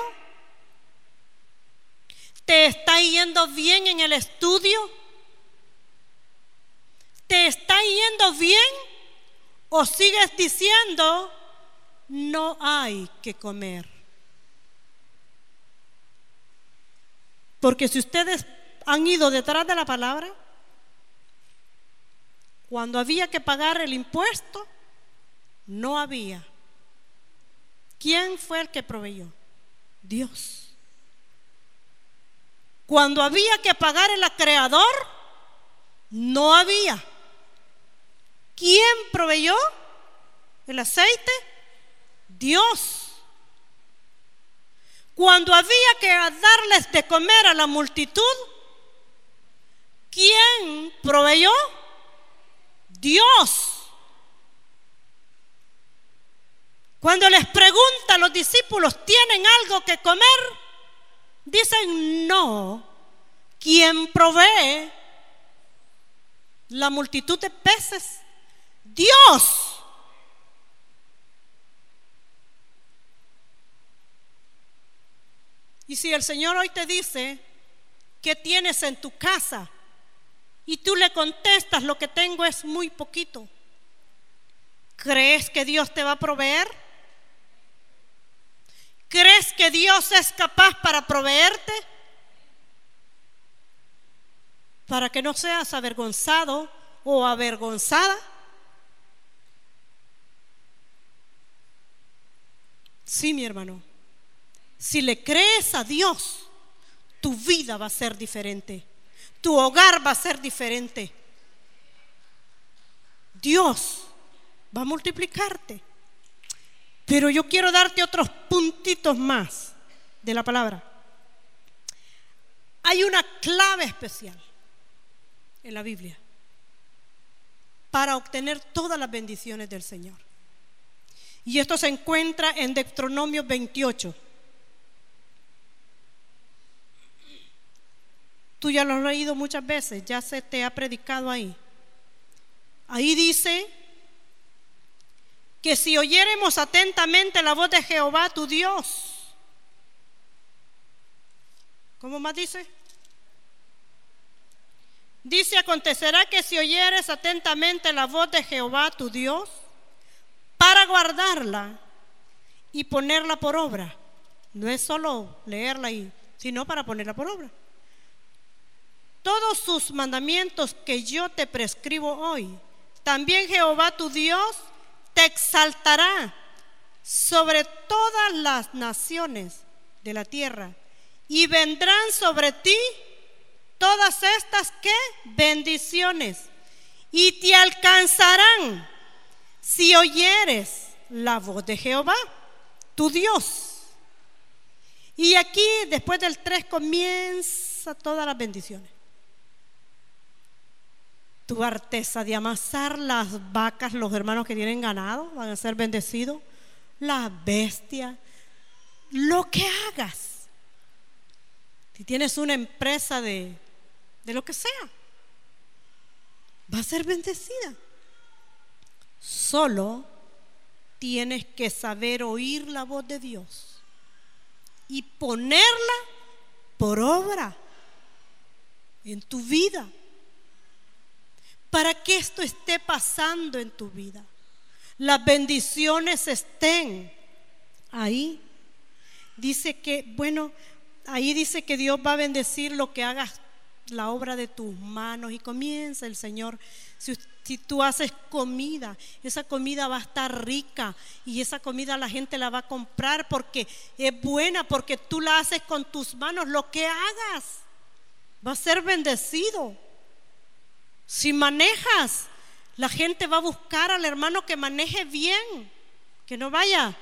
¿Te está yendo bien en el estudio? ¿Te está yendo bien? ¿O sigues diciendo, no hay que comer? Porque si ustedes han ido detrás de la palabra, cuando había que pagar el impuesto, no había. ¿Quién fue el que proveyó? Dios. Cuando había que pagar el creador, no había. ¿Quién proveyó el aceite? Dios. Cuando había que darles de comer a la multitud, ¿quién proveyó? Dios. Cuando les pregunta a los discípulos, ¿tienen algo que comer? Dicen no. ¿Quién provee la multitud de peces? Dios. Y si el Señor hoy te dice, ¿qué tienes en tu casa? Y tú le contestas, lo que tengo es muy poquito. ¿Crees que Dios te va a proveer? ¿Crees que Dios es capaz para proveerte? Para que no seas avergonzado o avergonzada. Sí, mi hermano. Si le crees a Dios, tu vida va a ser diferente. Tu hogar va a ser diferente. Dios va a multiplicarte. Pero yo quiero darte otros puntitos más de la palabra. Hay una clave especial en la Biblia para obtener todas las bendiciones del Señor. Y esto se encuentra en Deuteronomio 28. Tú ya lo has leído muchas veces, ya se te ha predicado ahí. Ahí dice que si oyéremos atentamente la voz de Jehová, tu Dios, ¿cómo más dice? Dice, acontecerá que si oyeres atentamente la voz de Jehová, tu Dios, para guardarla y ponerla por obra. No es solo leerla ahí, sino para ponerla por obra todos sus mandamientos que yo te prescribo hoy. También Jehová tu Dios te exaltará sobre todas las naciones de la tierra y vendrán sobre ti todas estas que bendiciones y te alcanzarán si oyeres la voz de Jehová, tu Dios. Y aquí después del 3 comienza todas las bendiciones tu artesa de amasar las vacas, los hermanos que tienen ganado van a ser bendecidos, las bestias, lo que hagas. Si tienes una empresa de, de lo que sea, va a ser bendecida. Solo tienes que saber oír la voz de Dios y ponerla por obra en tu vida para que esto esté pasando en tu vida. Las bendiciones estén ahí. Dice que, bueno, ahí dice que Dios va a bendecir lo que hagas, la obra de tus manos. Y comienza el Señor. Si, si tú haces comida, esa comida va a estar rica y esa comida la gente la va a comprar porque es buena, porque tú la haces con tus manos. Lo que hagas va a ser bendecido. Si manejas, la gente va a buscar al hermano que maneje bien, que no vaya,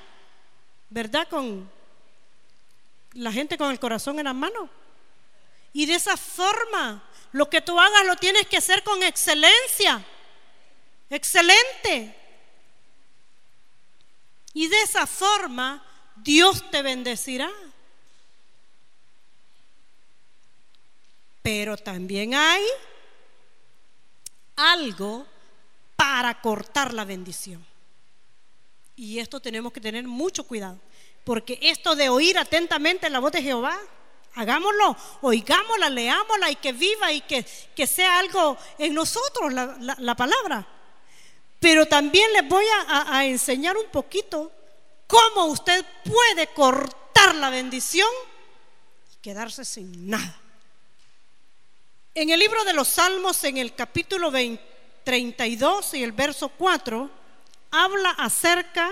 ¿verdad? Con la gente con el corazón en la mano. Y de esa forma, lo que tú hagas lo tienes que hacer con excelencia. Excelente. Y de esa forma, Dios te bendecirá. Pero también hay algo para cortar la bendición. Y esto tenemos que tener mucho cuidado, porque esto de oír atentamente la voz de Jehová, hagámoslo, oigámosla, leámosla y que viva y que, que sea algo en nosotros la, palabra. Pero también les voy a, enseñar un poquito cómo usted puede cortar la bendición y quedarse sin nada. En el libro de los Salmos, en el capítulo 32 y el verso 4, habla acerca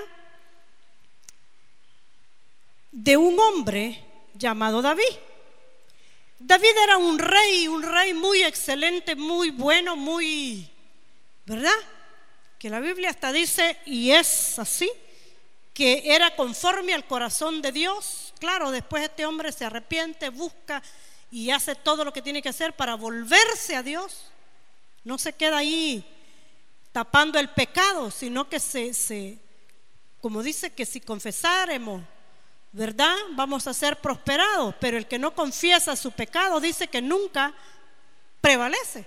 de un hombre llamado David. David era un rey, un rey muy excelente, muy bueno, muy, ¿verdad? Que la Biblia hasta dice, y es así, que era conforme al corazón de Dios. Claro, después este hombre se arrepiente, busca y hace todo lo que tiene que hacer para volverse a Dios. No se queda ahí tapando el pecado, sino que se, se, como dice que si confesáremos, ¿verdad? Vamos a ser prosperados, pero el que no confiesa su pecado dice que nunca prevalece.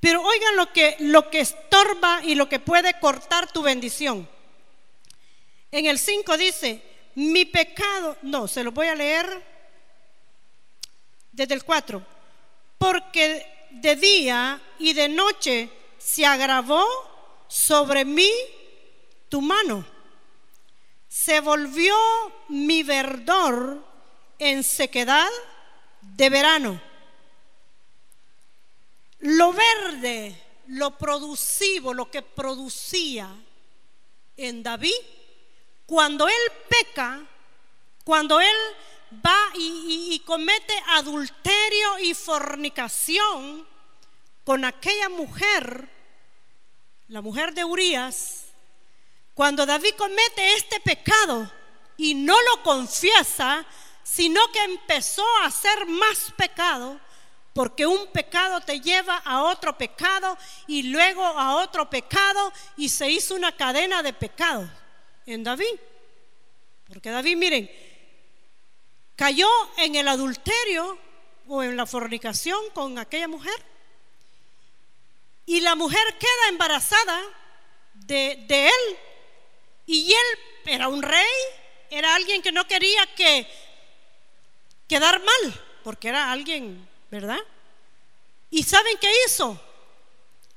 Pero oigan lo que, lo que estorba y lo que puede cortar tu bendición. En el 5 dice, mi pecado, no, se lo voy a leer desde el 4, porque de día y de noche se agravó sobre mí tu mano. Se volvió mi verdor en sequedad de verano. Lo verde, lo producivo, lo que producía en David, cuando él peca, cuando él va y, comete adulterio y fornicación con aquella mujer, la mujer de Urias, cuando David comete este pecado y no lo confiesa, sino que empezó a hacer más pecado, porque un pecado te lleva a otro pecado y luego a otro pecado y se hizo una cadena de pecados en David. Porque David, miren, cayó en el adulterio o en la fornicación con aquella mujer. Y la mujer queda embarazada de, él. Y él era un rey, era alguien que no quería que quedar mal, porque era alguien, ¿verdad? ¿Y saben qué hizo?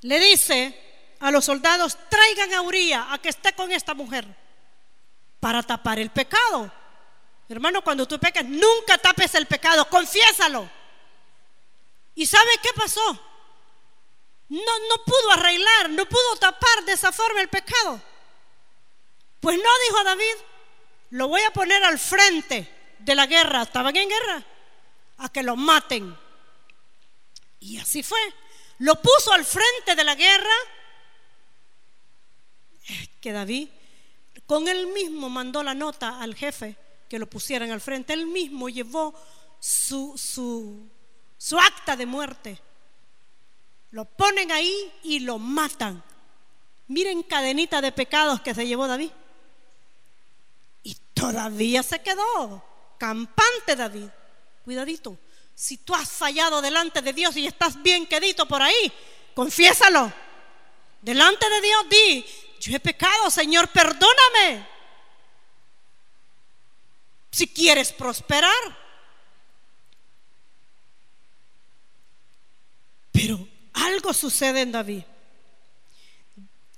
Le dice a los soldados, traigan a Uría a que esté con esta mujer para tapar el pecado. Hermano, cuando tú pecas, nunca tapes el pecado, confiésalo. ¿Y sabe qué pasó? No, no pudo arreglar, no pudo tapar de esa forma el pecado. Pues no, dijo David, lo voy a poner al frente de la guerra. Estaban en guerra. A que lo maten. Y así fue. Lo puso al frente de la guerra. Es que David, con él mismo mandó la nota al jefe que lo pusieran al frente. Él mismo llevó su, su, su acta de muerte. Lo ponen ahí y lo matan. Miren cadenita de pecados que se llevó David. Y todavía se quedó campante David. Cuidadito. Si tú has fallado delante de Dios y estás bien quedito por ahí, confiésalo. Delante de Dios di, yo he pecado, Señor, perdóname si quieres prosperar. Pero algo sucede en David.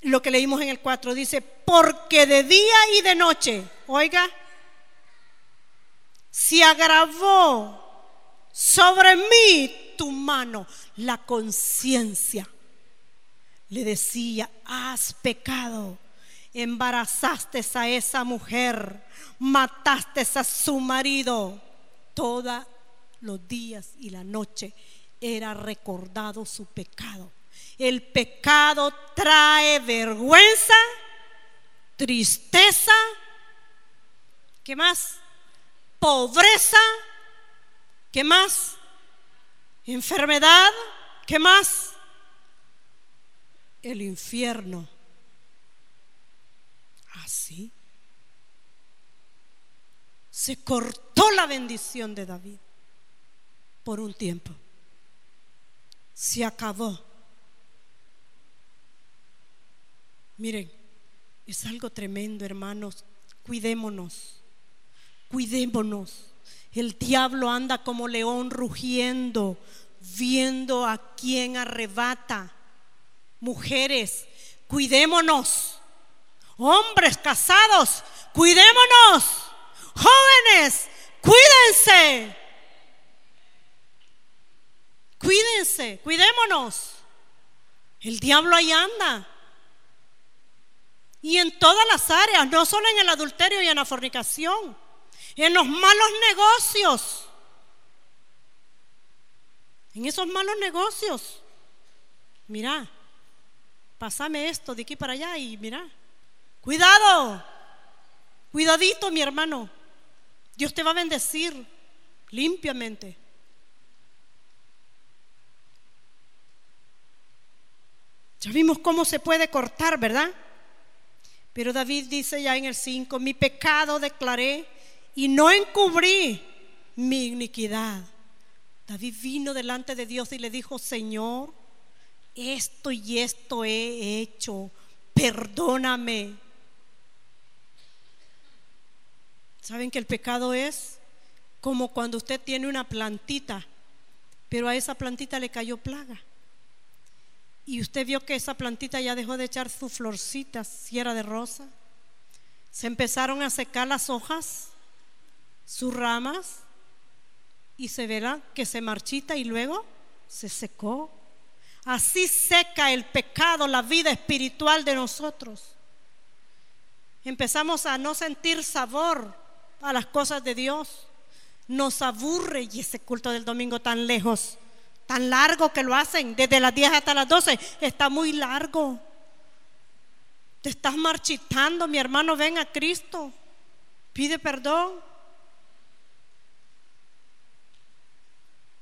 Lo que leímos en el 4 dice, porque de día y de noche, oiga, se agravó sobre mí tu mano, la conciencia. Le decía, has pecado embarazaste a esa mujer, mataste a su marido. Todos los días y la noche era recordado su pecado. El pecado trae vergüenza, tristeza, ¿qué más? Pobreza, ¿qué más? Enfermedad, ¿qué más? El infierno así. Se cortó la bendición de David por un tiempo. Se acabó. Miren, es algo tremendo, hermanos. Cuidémonos. Cuidémonos. El diablo anda como león rugiendo, viendo a quien arrebata. Mujeres, cuidémonos. Hombres casados, cuidémonos. Jóvenes, cuídense. Cuídense, cuidémonos. El diablo ahí anda. Y en todas las áreas, no solo en el adulterio y en la fornicación, en los malos negocios. En esos malos negocios. Mira, pásame esto de aquí para allá y mira, Cuidado, cuidadito mi hermano. Dios te va a bendecir limpiamente. Ya vimos cómo se puede cortar, ¿verdad? Pero David dice ya en el 5, mi pecado declaré y no encubrí mi iniquidad. David vino delante de Dios y le dijo, Señor, esto y esto he hecho, perdóname. ¿Saben que el pecado es como cuando usted tiene una plantita, pero a esa plantita le cayó plaga? Y usted vio que esa plantita ya dejó de echar sus florcitas, si era de rosa. Se empezaron a secar las hojas, sus ramas, y se verá que se marchita y luego se secó. Así seca el pecado, la vida espiritual de nosotros. Empezamos a no sentir sabor a las cosas de Dios. Nos aburre y ese culto del domingo tan lejos, tan largo que lo hacen, desde las 10 hasta las 12, está muy largo. Te estás marchitando, mi hermano, ven a Cristo. Pide perdón.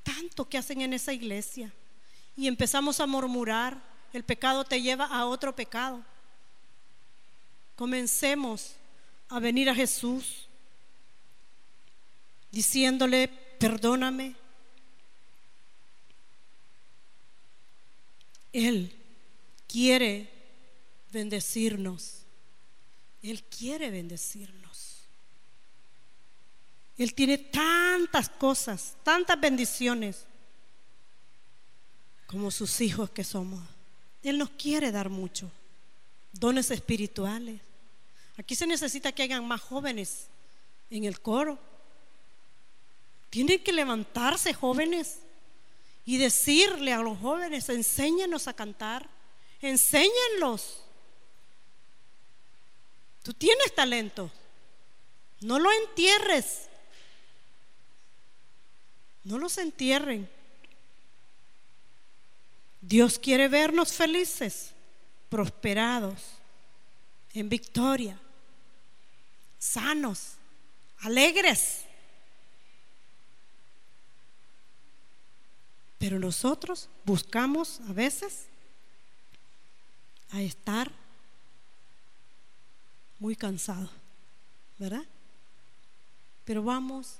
Tanto que hacen en esa iglesia y empezamos a murmurar, el pecado te lleva a otro pecado. Comencemos a venir a Jesús diciéndole, perdóname. Él quiere bendecirnos. Él quiere bendecirnos. Él tiene tantas cosas, tantas bendiciones como sus hijos que somos. Él nos quiere dar mucho, dones espirituales. Aquí se necesita que hayan más jóvenes en el coro. Tienen que levantarse jóvenes y decirle a los jóvenes, enséñenos a cantar, enséñenlos. Tú tienes talento, no lo entierres. No los entierren. Dios quiere vernos felices, prosperados, en victoria, sanos, alegres. Pero nosotros buscamos a veces a estar muy cansados, ¿verdad? Pero vamos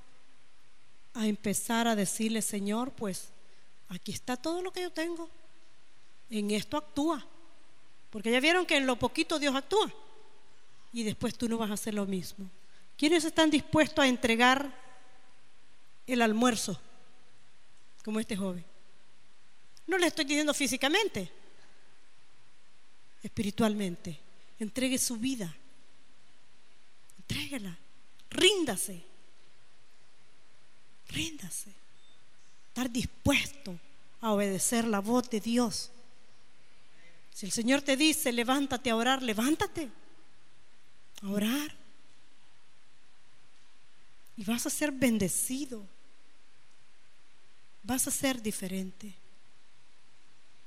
a empezar a decirle, Señor, pues aquí está todo lo que yo tengo. En esto actúa. Porque ya vieron que en lo poquito Dios actúa. Y después tú no vas a hacer lo mismo. ¿Quiénes están dispuestos a entregar el almuerzo? Como este joven. No le estoy diciendo físicamente, espiritualmente. Entregue su vida. Entréguela. Ríndase. Ríndase. Estar dispuesto a obedecer la voz de Dios. Si el Señor te dice, levántate a orar, levántate a orar. Y vas a ser bendecido. Vas a ser diferente.